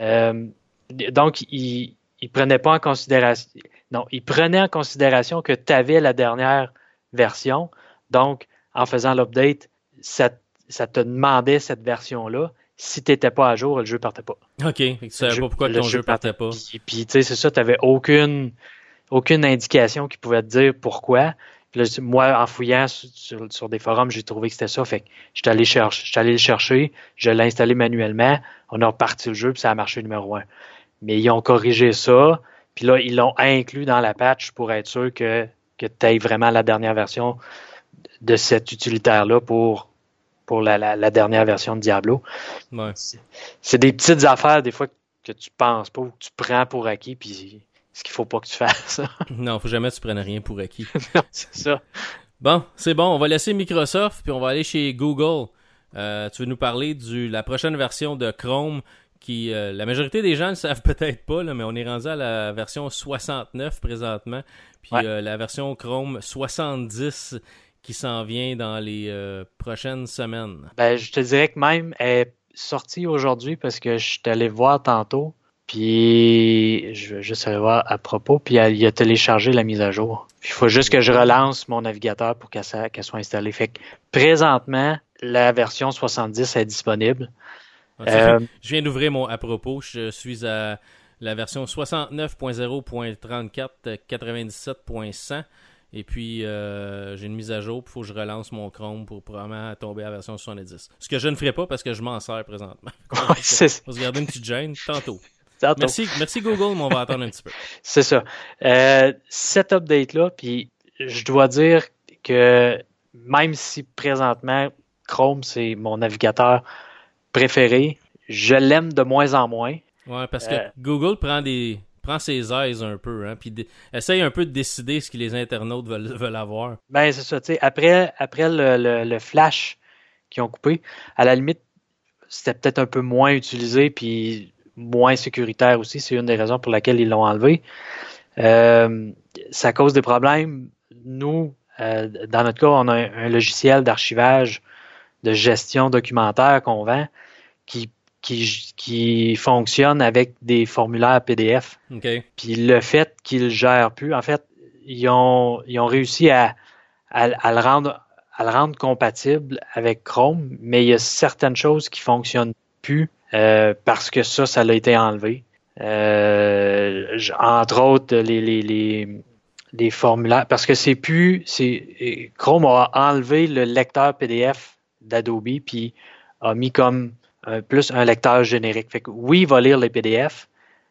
Euh, donc, il, il prenait pas en considération... Non, il prenait en considération que tu avais la dernière version. Donc, en faisant l'update, ça, ça te demandait cette version-là si tu n'étais pas à jour, le jeu partait pas. OK. Tu savais pas pourquoi ton jeu, partait, pas. Puis, tu sais, c'est ça, tu n'avais aucune, aucune indication qui pouvait te dire pourquoi. Moi, en fouillant sur, des forums, j'ai trouvé que c'était ça. Fait que j'étais allé, chercher, allé le chercher, je l'ai installé manuellement, on a reparti le jeu, puis ça a marché numéro un. Mais ils ont corrigé ça, puis là, ils l'ont inclus dans la patch pour être sûr que, que tu aies vraiment la dernière version de cet utilitaire-là pour pour la, dernière version de Diablo. C'est des petites affaires, des fois, que tu penses pas ou que tu prends pour acquis, puis ce qu'il faut pas que tu fasses. non, faut jamais que tu prennes rien pour acquis. c'est ça. Bon, c'est bon, on va laisser Microsoft, puis on va aller chez Google. Euh, tu veux nous parler de la prochaine version de Chrome qui, euh, la majorité des gens ne le savent peut-être pas, là, mais on est rendu à la version 69 présentement, puis euh, la version Chrome 70 qui s'en vient dans les prochaines semaines? Ben, je te dirais que même elle est sortie aujourd'hui parce que je suis allé voir tantôt. Puis je vais juste aller voir à propos. Puis il a téléchargé la mise à jour. il faut juste que je relance mon navigateur pour qu'elle soit installée. Fait que présentement, la version 70 est disponible. Ah, euh, je viens d'ouvrir mon à propos. Je suis à la version 69.0.34.97.100. Et puis, euh, j'ai une mise à jour, il faut que je relance mon Chrome pour probablement tomber à la version 70. Ce que je ne ferai pas parce que je m'en sers présentement. on va se garder une petite gêne tantôt. Merci, merci Google, mais on va attendre un petit peu. C'est ça. Euh, cet update-là, puis je dois dire que même si présentement Chrome, c'est mon navigateur préféré, je l'aime de moins en moins. Ouais, parce que euh, Google prend des, prend ses aises un peu, hein, puis essaye un peu de décider ce que les internautes veulent, avoir. Ben, c'est ça, tu sais, après, après le, flash qu'ils ont coupé, à la limite, c'était peut-être un peu moins utilisé, puis moins sécuritaire aussi. C'est une des raisons pour laquelle ils l'ont enlevé. Euh, ça cause des problèmes. Nous, euh, dans notre cas, on a un logiciel d'archivage de gestion documentaire qu'on vend qui qui, qui fonctionne avec des formulaires PDF. Puis le fait qu'ils ne gèrent plus, en fait, ils ont, ils ont réussi à, à, le rendre, à le rendre compatible avec Chrome, mais il y a certaines choses qui fonctionnent plus euh, parce que ça, ça a été enlevé. Euh, entre autres, les, les, les, les formulaires, parce que c'est plus, c'est Chrome a enlevé le lecteur PDF d'Adobe puis a mis comme plus un lecteur générique. Fait que oui, il va lire les PDF,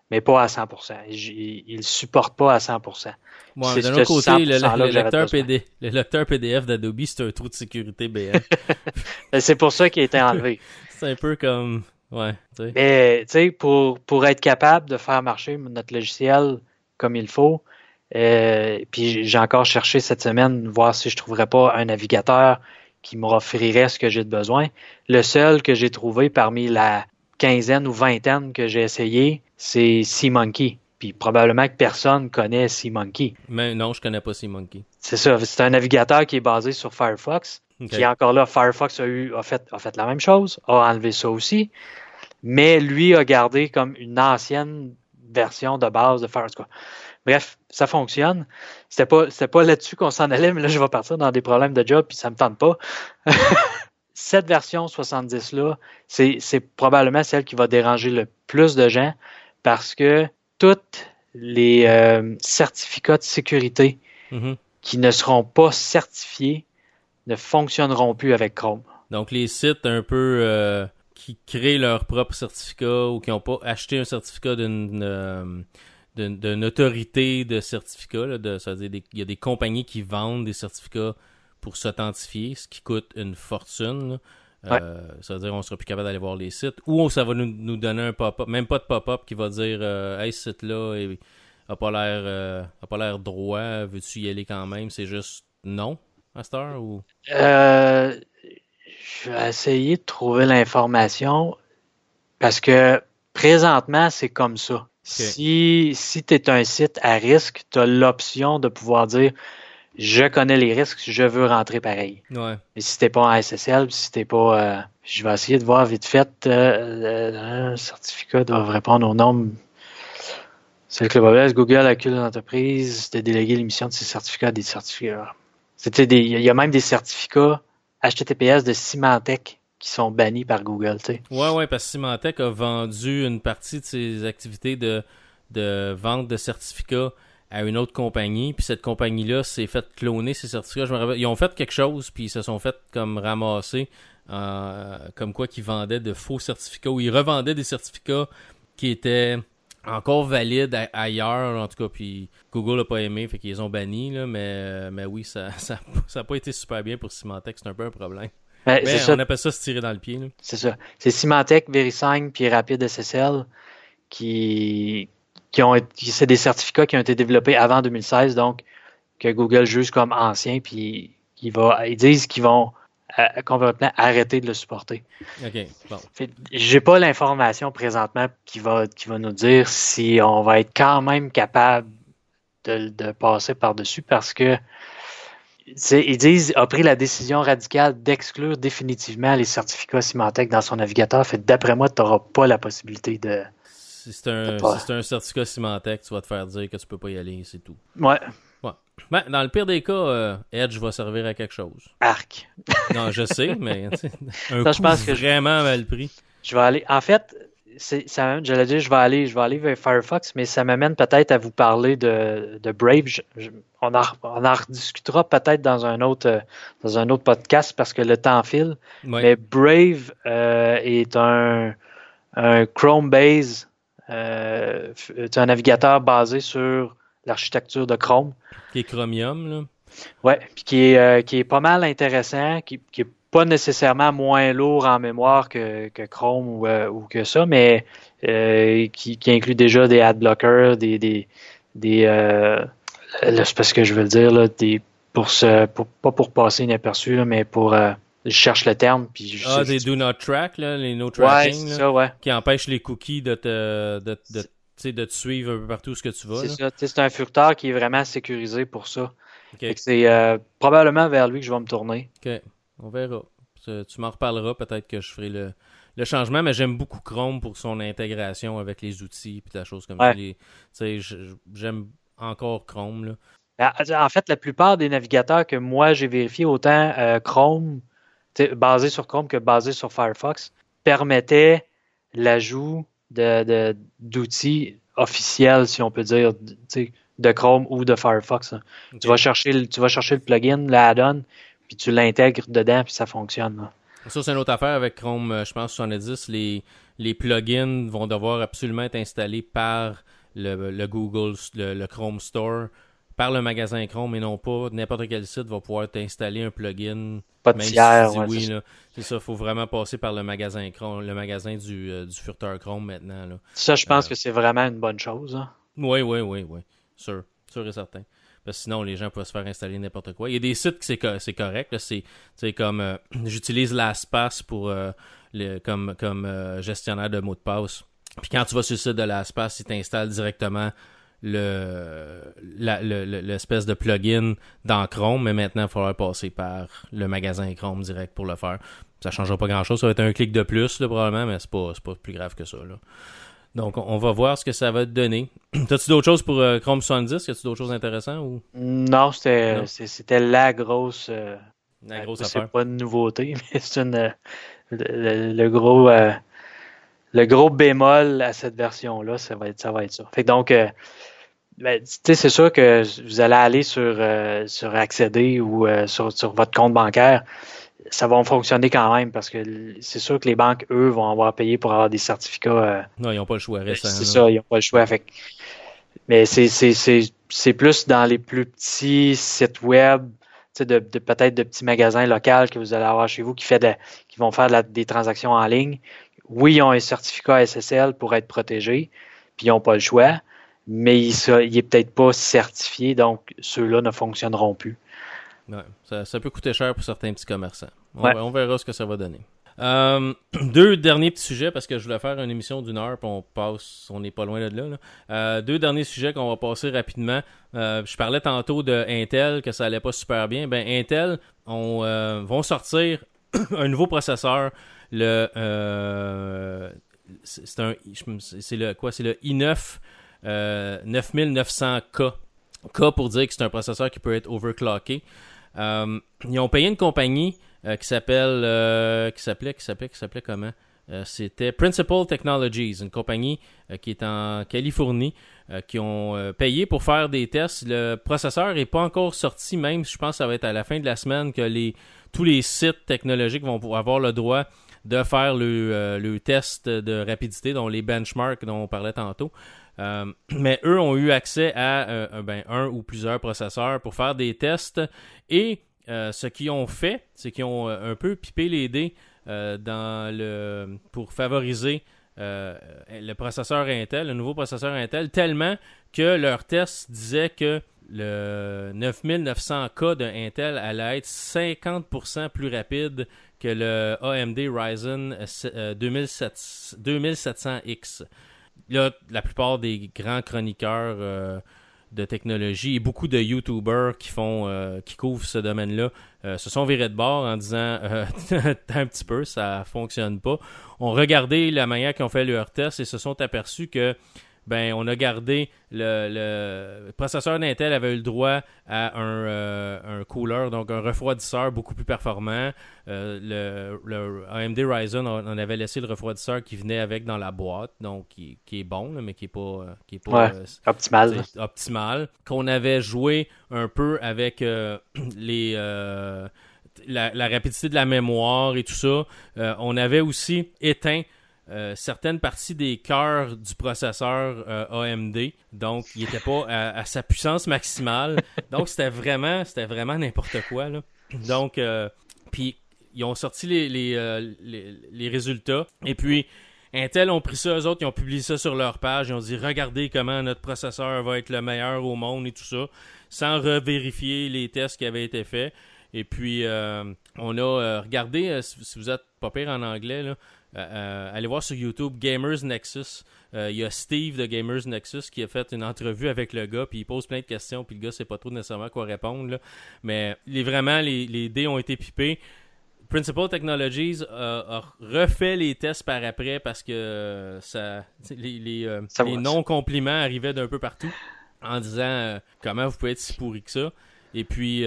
mais pas à 100%. Il ne supporte pas à 100%. Bon, d'un autre côté, le, lecteur PD, le, lecteur PDF d'Adobe, c'est un trou de sécurité BF. c'est pour ça qu'il a été enlevé. c'est un peu comme... Ouais, Mais, tu sais, pour, pour être capable de faire marcher notre logiciel comme il faut, euh, puis j'ai encore cherché cette semaine, voir si je trouverais pas un navigateur qui m'offrirait ce que j'ai de besoin. Le seul que j'ai trouvé parmi la quinzaine ou vingtaine que j'ai essayé, c'est SeaMonkey. Puis probablement que personne connaît SeaMonkey. Mais non, je connais pas SeaMonkey. C'est ça. C'est un navigateur qui est basé sur Firefox. Qui encore là, Firefox a, eu, a, fait, a fait la même chose, a enlevé ça aussi. Mais lui a gardé comme une ancienne version de base de Firefox. Bref, ça fonctionne. C'était pas, c'était pas là-dessus qu'on s'en allait, mais là, je vais partir dans des problèmes de job, puis ça me tente pas. Cette version 70-là, c'est, c'est probablement celle qui va déranger le plus de gens parce que tous les euh, certificats de sécurité mm-hmm. qui ne seront pas certifiés ne fonctionneront plus avec Chrome. Donc, les sites un peu euh, qui créent leur propre certificat ou qui n'ont pas acheté un certificat d'une. Euh, d'une autorité de certificat. de, ça veut dire il y a des compagnies qui vendent des certificats pour s'authentifier, ce qui coûte une fortune. Euh, ça veut dire qu'on sera plus capable d'aller voir les sites. Ou ça va nous, donner un pop-up, même pas de pop-up qui va dire euh, Hey, ce site-là n'a pas l'air euh, pas l'air droit, veux-tu y aller quand même? C'est juste non, Ou? Je vais essayer de trouver l'information. parce que présentement, c'est comme ça. Si, si tu es un site à risque, tu as l'option de pouvoir dire je connais les risques, je veux rentrer pareil. Ouais. Mais si t'es pas en SSL, si t'es pas. Euh, je vais essayer de voir vite fait. Euh, un certificat doit répondre aux normes. C'est le club Google accuse l'entreprise de déléguer l'émission de ses certificats à des certificats. C'était des. Il y a même des certificats HTTPS de Symantec qui sont bannis par Google, tu sais. Ouais, ouais, parce que Symantec a vendu une partie de ses activités de, de vente de certificats à une autre compagnie, puis cette compagnie-là s'est fait cloner ses certificats. Je me rappelle, ils ont fait quelque chose, puis ils se sont fait comme ramasser, comme quoi qu'ils vendaient de faux certificats, ou ils revendaient des certificats qui étaient encore valides ailleurs, en tout cas, puis Google n'a pas aimé, fait qu'ils ont banni, là, mais, euh, mais oui, ça n'a ça, ça pas été super bien pour Symantec, c'est un peu un problème. Ben, mais ça. on appelle ça se tirer dans le pied. C'est ça. C'est Symantec, VeriSign, puis Rapid SSL qui, qui ont c'est des certificats qui ont été développés avant 2016, donc que Google juge comme anciens, puis ils, va, ils disent qu'ils vont euh, complètement arrêter de le supporter. OK. Bon. J'ai pas l'information présentement qui va, qui va nous dire si on va être quand même capable de, de passer par-dessus parce que ils disent a pris la décision radicale d'exclure définitivement les certificats Symantec dans son navigateur. Fait d'après moi, tu n'auras pas la possibilité de. Si c'est un, si un, certificat Symantec, tu vas te faire dire que tu peux pas y aller, c'est tout. Ouais. Ben, dans le pire des cas, euh, Edge va servir à quelque chose. Arc. non, je sais, mais un Ça, coup je pense que vraiment mal pris. Je vais aller. En fait, ça, j'allais dire, je vais aller, je vais aller vers Firefox, mais ça m'amène peut-être à vous parler de, de Brave. on, en, on en rediscutera peut-être dans un autre, euh, dans un autre podcast parce que le temps file. Mais Brave euh, est un, un Chrome base, euh, un navigateur basé sur l'architecture de Chrome. Qui est Chromium, là. Ouais, puis qui est, euh, qui est pas mal intéressant, qui, qui est pas nécessairement moins lourd en mémoire que, que Chrome ou, euh, ou, que ça, mais euh, qui, qui, inclut déjà des ad blockers, des, des, des euh, c'est parce que je veux dire là, des pour ce pour, pas pour passer inaperçu là, mais pour je cherche le terme puis je, ah des do not track là, les no tracking ouais, là, ça, ouais. qui empêchent les cookies de te de, de, de te suivre un peu partout ce que tu vas. C'est ça, c'est un furteur qui est vraiment sécurisé pour ça. Okay. C'est euh, probablement vers lui que je vais me tourner. OK. On verra. Tu m'en reparleras, peut-être que je ferai le, le changement, mais j'aime beaucoup Chrome pour son intégration avec les outils et la chose comme ça. J'aime encore Chrome. Là. Ben, en fait, la plupart des navigateurs que moi j'ai vérifié, autant euh, Chrome, basé sur Chrome que basé sur Firefox, permettaient l'ajout d'outils de, officiels, si on peut dire, de Chrome ou de Firefox. Tu, vas chercher, tu vas chercher le plugin, l'add-on, puis tu l'intègres dedans, puis ça fonctionne. Ça, c'est une autre affaire avec Chrome, euh, je pense, 70. Les, les plugins vont devoir absolument être installés par le, Google, le, Chrome Store, par le magasin Chrome, et non pas n'importe quel site va pouvoir t'installer un plugin. Pas de tiers, oui, c'est ça. Il faut vraiment passer par le magasin Chrome, le magasin du, euh, du furteur Chrome maintenant. Là. Ça, je pense euh, que c'est vraiment une bonne chose. Hein. Oui, oui, oui, oui. Sûr. Sûr et certain. Parce que sinon, les gens peuvent se faire installer n'importe quoi. Il y a des sites que c'est correct. C'est comme euh, j'utilise LastPass pour euh, comme, comme euh, gestionnaire de mots de passe. Puis quand tu vas sur le site de LastPass, il t'installe directement le l'espèce de plugin dans Chrome, mais maintenant, il faudra passer par le magasin Chrome direct pour le faire. Ça ne changera pas grand-chose. Ça va être un clic de plus, probablement, mais c'est pas, pas plus grave que ça. Là. Donc, on va voir ce que ça va te donner. T'as-tu d'autres choses pour euh, Chrome 70? As-tu d'autres choses intéressantes? Ou... Non, c'était la grosse. Euh, la grosse. C'est pas une nouveauté, mais c'est une. Euh, le, gros. Le gros bémol à cette version-là, ça va être ça. Va être ça. Fait donc. Ben, c'est sûr que vous allez aller sur, sur accéder ou sur, sur votre compte bancaire ça va fonctionner quand même parce que c'est sûr que les banques, eux, vont avoir payé pour avoir des certificats. Euh, non, ils n'ont pas le choix récent. C'est ça, ils n'ont pas le choix. Fait, mais c'est plus dans les plus petits sites web, de, de peut-être de petits magasins locaux que vous allez avoir chez vous qui, fait qui vont faire des transactions en ligne. Oui, ils ont un certificat SSL pour être protégés, puis ils n'ont pas le choix, mais il n'est peut-être pas certifié, donc ceux-là ne fonctionneront plus. Ouais, ça, peut coûter cher pour certains petits commerçants. On, verra ce que ça va donner. Euh, deux derniers petits sujets parce que je voulais faire une émission d'une heure, puis on passe, on n'est pas loin de là. Euh, deux derniers sujets qu'on va passer rapidement. Euh, je parlais tantôt de Intel que ça allait pas super bien. Ben Intel on, vont sortir un nouveau processeur, le c'est un c'est le quoi, c'est le i9 9900K. K pour dire que c'est un processeur qui peut être overclocké. ils ont payé une compagnie euh, qui s'appelle euh, qui s'appelait qui s'appelait qui s'appelait comment? Euh, c'était Principal Technologies, une compagnie qui est en Californie, qui ont payé pour faire des tests. Le processeur n'est pas encore sorti, même je pense que ça va être à la fin de la semaine que les, tous les sites technologiques vont avoir le droit de faire le, le test de rapidité, dont les benchmarks dont on parlait tantôt. mais eux ont eu accès à ben, un ou plusieurs processeurs pour faire des tests et euh, ce qu'ils ont fait, c'est qu'ils ont euh, un peu pipé les dés euh, dans le, pour favoriser le processeur Intel, le nouveau processeur Intel, tellement que leur test disait que le 9900K de Intel allait être 50% plus rapide que le AMD Ryzen 2700X. Là, la plupart des grands chroniqueurs de technologie et beaucoup de YouTubers qui font euh, qui couvrent ce domaine-là euh, se sont virés de bord en disant euh, un petit peu, ça fonctionne pas. On regardé la manière qu'ils ont fait leur test et se sont aperçus que ben on a gardé le, processeur d'Intel avait eu le droit à un, euh, un, cooler, donc un refroidisseur beaucoup plus performant. Euh, le, AMD Ryzen, on, avait laissé le refroidisseur qui venait avec dans la boîte, donc qui, est bon, mais qui est pas, qui est pas optimal. optimal. Qu'on avait joué un peu avec les la, la, rapidité de la mémoire et tout ça. on avait aussi éteint euh, certaines parties des cœurs du processeur euh, AMD. Donc, il n'était pas à, sa puissance maximale. Donc, c'était vraiment, c'était vraiment n'importe quoi. Donc, euh, puis ils ont sorti les, les, résultats. Et puis, Intel ont pris ça, eux autres, ils ont publié ça sur leur page. Ils ont dit Regardez comment notre processeur va être le meilleur au monde et tout ça, sans revérifier les tests qui avaient été faits. Et puis, on a regardé, si vous êtes pas pire en anglais, là, euh, euh, allez voir sur YouTube Gamers Nexus. Euh, il y a Steve de Gamers Nexus qui a fait une entrevue avec le gars, puis il pose plein de questions, puis le gars sait pas trop nécessairement quoi répondre. Mais les, vraiment, les, dés ont été pipés. Principal Technologies a refait les tests par après parce que ça, les, non-compliments arrivaient d'un peu partout en disant comment vous pouvez être si pourri que ça. Et puis,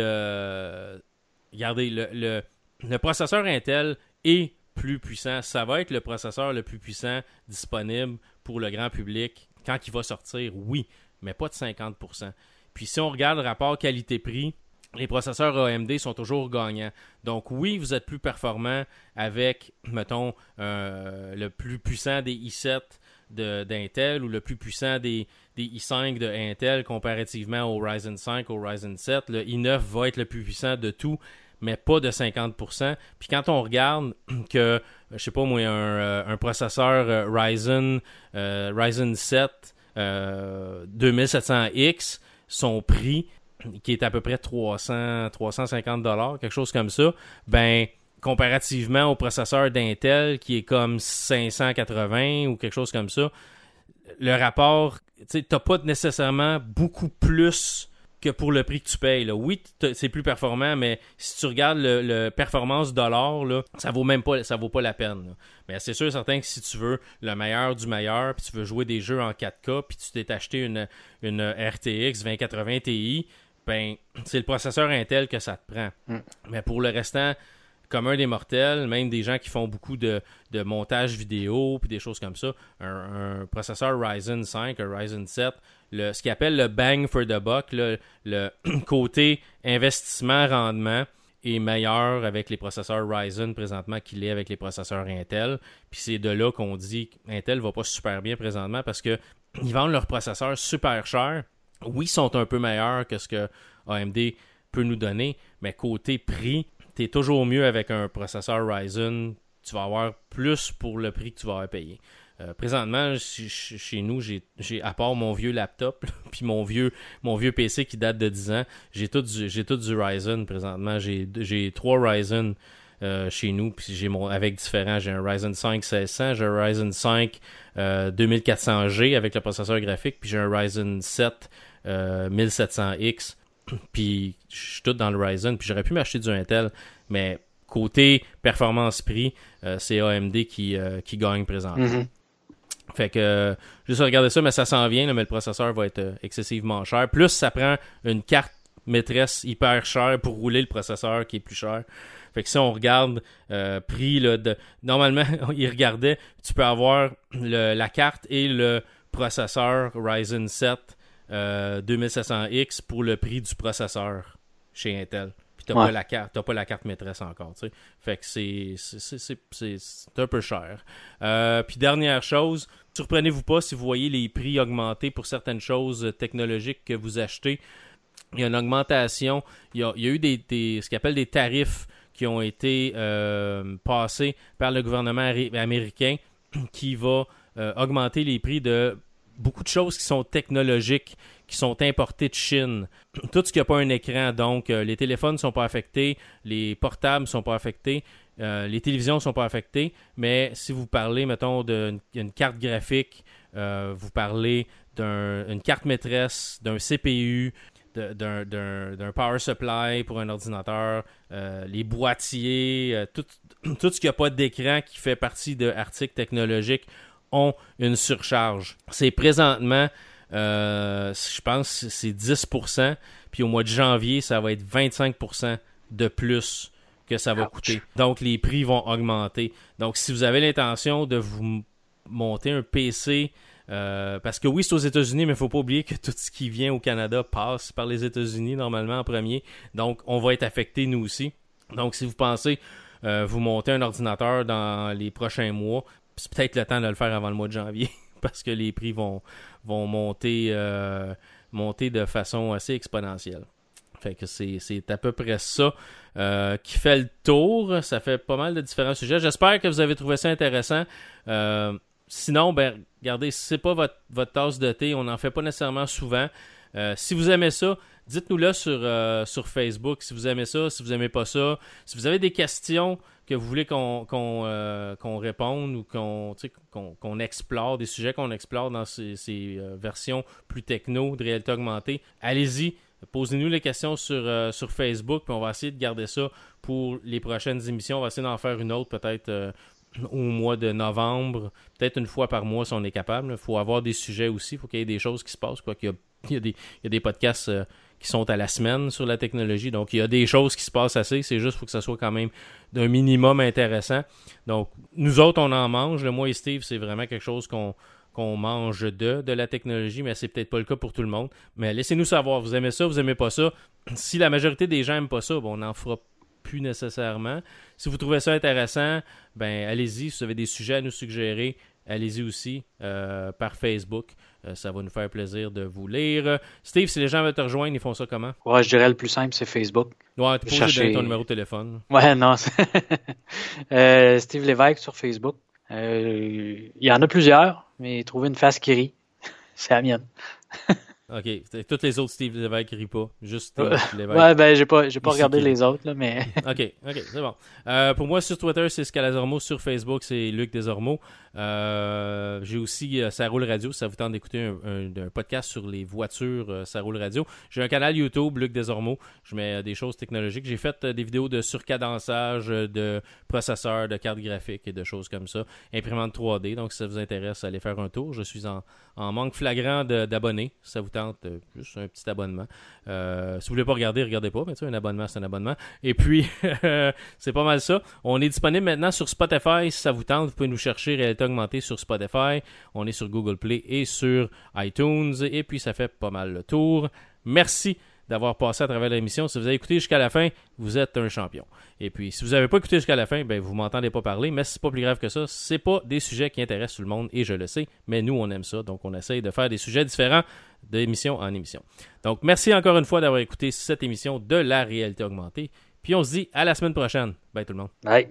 regardez, le, le processeur Intel est plus puissant. Ça va être le processeur le plus puissant disponible pour le grand public quand il va sortir, oui, mais pas de 50%. Puis si on regarde le rapport qualité-prix, les processeurs AMD sont toujours gagnants. Donc oui, vous êtes plus performant avec, mettons, euh, le plus puissant des i7 d'Intel ou le plus puissant des, des i5 de Intel comparativement au Ryzen 5, au Ryzen 7. Le i9 va être le plus puissant de tout mais pas de 50%. Puis quand on regarde que, je sais pas moi, un, euh, processeur euh, Ryzen, euh, Ryzen 7 2700X, son prix, qui est à peu près 300, 350 dollars, quelque chose comme ça, ben comparativement au processeur d'Intel qui est comme 580 ou quelque chose comme ça, le rapport, tu n'as pas nécessairement beaucoup plus que pour le prix que tu payes. Là. Oui, c'est plus performant, mais si tu regardes le, performance dollar, là, ça vaut même pas ça vaut pas la peine. Mais c'est sûr et certain que si tu veux le meilleur du meilleur, puis tu veux jouer des jeux en 4K, puis tu t'es acheté une, une RTX 2080 Ti, ben c'est le processeur Intel que ça te prend. Mm. Mais pour le restant, comme un des mortels, même des gens qui font beaucoup de, montage vidéo puis des choses comme ça, un, processeur Ryzen 5, un Ryzen 7, le, ce qu'ils appelle le bang for the buck, le, côté investissement-rendement est meilleur avec les processeurs Ryzen présentement qu'il est avec les processeurs Intel. Puis c'est de là qu'on dit qu'Intel va pas super bien présentement parce que ils vendent leurs processeurs super cher. Oui, ils sont un peu meilleurs que ce que AMD peut nous donner, mais côté prix, tu es toujours mieux avec un processeur Ryzen. Tu vas avoir plus pour le prix que tu vas payé. Euh, présentement, chez nous, j'ai à part mon vieux laptop, puis mon vieux, mon vieux PC qui date de 10 ans, j'ai tout, du, tout du Ryzen présentement. J'ai trois Ryzen chez nous. Puis j'ai mon avec différents, j'ai un Ryzen 5 1600, j'ai un Ryzen 5 2400G avec le processeur graphique, puis j'ai un Ryzen 7 1700X. Puis je suis tout dans le Ryzen, puis j'aurais pu m'acheter du Intel, mais côté performance-prix, c'est AMD qui, qui gagne présentement. Mm-hmm. Fait que euh, juste regarder ça, mais ça s'en vient, mais le processeur va être euh, excessivement cher. Plus ça prend une carte maîtresse hyper chère pour rouler le processeur qui est plus cher. Fait que si on regarde euh, prix là, de. Normalement, il regardait, tu peux avoir la carte et le processeur Ryzen 7 2700X pour le prix du processeur chez Intel t'as pas la carte, pas la carte maîtresse encore, tu sais. Fait que c'est, c'est, un peu cher. Euh, puis dernière chose, surprenez-vous pas si vous voyez les prix augmenter pour certaines choses technologiques que vous achetez. Il y a une augmentation. Il y a, eu des, ce qu'on appelle des tarifs qui ont été euh, passés par le gouvernement américain qui va euh, augmenter les prix de beaucoup de choses qui sont technologiques qui sont importés de Chine. Tout ce qui n'a pas un écran, donc euh, les téléphones ne sont pas affectés, les portables ne sont pas affectés, euh, les télévisions ne sont pas affectées, mais si vous parlez, mettons, d'une carte graphique, euh, vous parlez d'une carte maîtresse, d'un CPU, d'un power supply pour un ordinateur, les boîtiers, tout, ce qui n'a pas d'écran qui fait partie de technologiques ont une surcharge. C'est présentement euh, je pense c'est 10%. Puis au mois de janvier, ça va être 25% de plus que ça va coûter. Donc les prix vont augmenter. Donc si vous avez l'intention de vous monter un PC, euh, parce que oui, c'est aux États-Unis, mais il ne faut pas oublier que tout ce qui vient au Canada passe par les États-Unis normalement en premier. Donc on va être affecté nous aussi. Donc si vous pensez euh, vous monter un ordinateur dans les prochains mois, c'est peut-être le temps de le faire avant le mois de janvier. parce que les prix vont, vont monter, euh, monter de façon assez exponentielle. Fait que c'est à peu près ça euh, qui fait le tour. Ça fait pas mal de différents sujets. J'espère que vous avez trouvé ça intéressant. Euh, sinon, ben, regardez, si c'est pas votre, votre tasse de thé, on n'en fait pas nécessairement souvent. Si vous aimez ça, dites-nous-le sur, sur Facebook. Si vous aimez ça, si vous aimez pas ça. Si vous avez des questions que vous voulez qu'on euh, réponde ou qu'on explore, des sujets qu'on explore dans ces, euh, versions plus techno de réalité augmentée, allez-y. Posez-nous les questions sur, euh, sur Facebook, puis on va essayer de garder ça pour les prochaines émissions. On va essayer d'en faire une autre peut-être au mois de novembre, peut-être une fois par mois si on est capable. Il faut avoir des sujets aussi, il faut qu'il y ait des choses qui se passent. Quoi. Il, y a, des, il y a des podcasts qui sont à la semaine sur la technologie. Donc, il y a des choses qui se passent assez. C'est juste faut que ça soit quand même d'un minimum intéressant. Donc, nous autres, on en mange. Moi et Steve, c'est vraiment quelque chose qu'on qu'on mange de, de la technologie, mais c'est peut-être pas le cas pour tout le monde. Mais laissez-nous savoir, vous aimez ça, vous aimez pas ça. Si la majorité des gens n'aiment pas ça, on n'en fera plus nécessairement. Si vous trouvez ça intéressant, ben allez-y. Si vous avez des sujets à nous suggérer, allez-y aussi euh, par Facebook. Euh, ça va nous faire plaisir de vous lire. Steve, si les gens veulent te rejoindre, ils font ça comment? Ouais, je dirais le plus simple, c'est Facebook. Ouais, tu peux chercher... ton numéro de téléphone. Ouais, non. euh, Steve Lévesque sur Facebook. Euh, il y en a plusieurs, mais trouver une face qui rit, c'est la mienne. OK. Toutes les autres Steve Lévesque rient pas. Juste Steve Lévesque. Ouais, ben, j'ai pas, j'ai pas regardé les autres, là, mais. OK, OK, c'est bon. Euh, pour moi, sur Twitter, c'est Scalazormo. Sur Facebook, c'est Luc Desormeaux. Euh, j'ai aussi euh, Ça roule radio, ça vous tente d'écouter un, podcast sur les voitures euh, Ça roule radio. J'ai un canal YouTube, Luc Desormeaux. Je mets des choses technologiques. J'ai fait des vidéos de surcadençage, de processeurs, de cartes graphiques et de choses comme ça. Imprimante 3D, donc si ça vous intéresse, allez faire un tour. Je suis en, manque flagrant d'abonnés. ça vous tente, juste un petit abonnement. si vous voulez pas regarder, regardez pas, mais tu sais, un abonnement, c'est un abonnement. Et puis, c'est pas mal ça. On est disponible maintenant sur Spotify. Si ça vous tente, vous pouvez nous chercher augmenté sur Spotify. On est sur Google Play et sur iTunes. Et puis, ça fait pas mal le tour. Merci d'avoir passé à travers l'émission. Si vous avez écouté jusqu'à la fin, vous êtes un champion. Et puis, si vous n'avez pas écouté jusqu'à la fin, ben, vous m'entendez pas parler, mais c'est pas plus grave que ça. C'est pas des sujets qui intéressent tout le monde, et je le sais, mais nous, on aime ça. Donc, on essaye de faire des sujets différents d'émission en émission. Donc, merci encore une fois d'avoir écouté cette émission de la réalité augmentée. Puis, on se dit à la semaine prochaine. Bye tout le monde. Bye.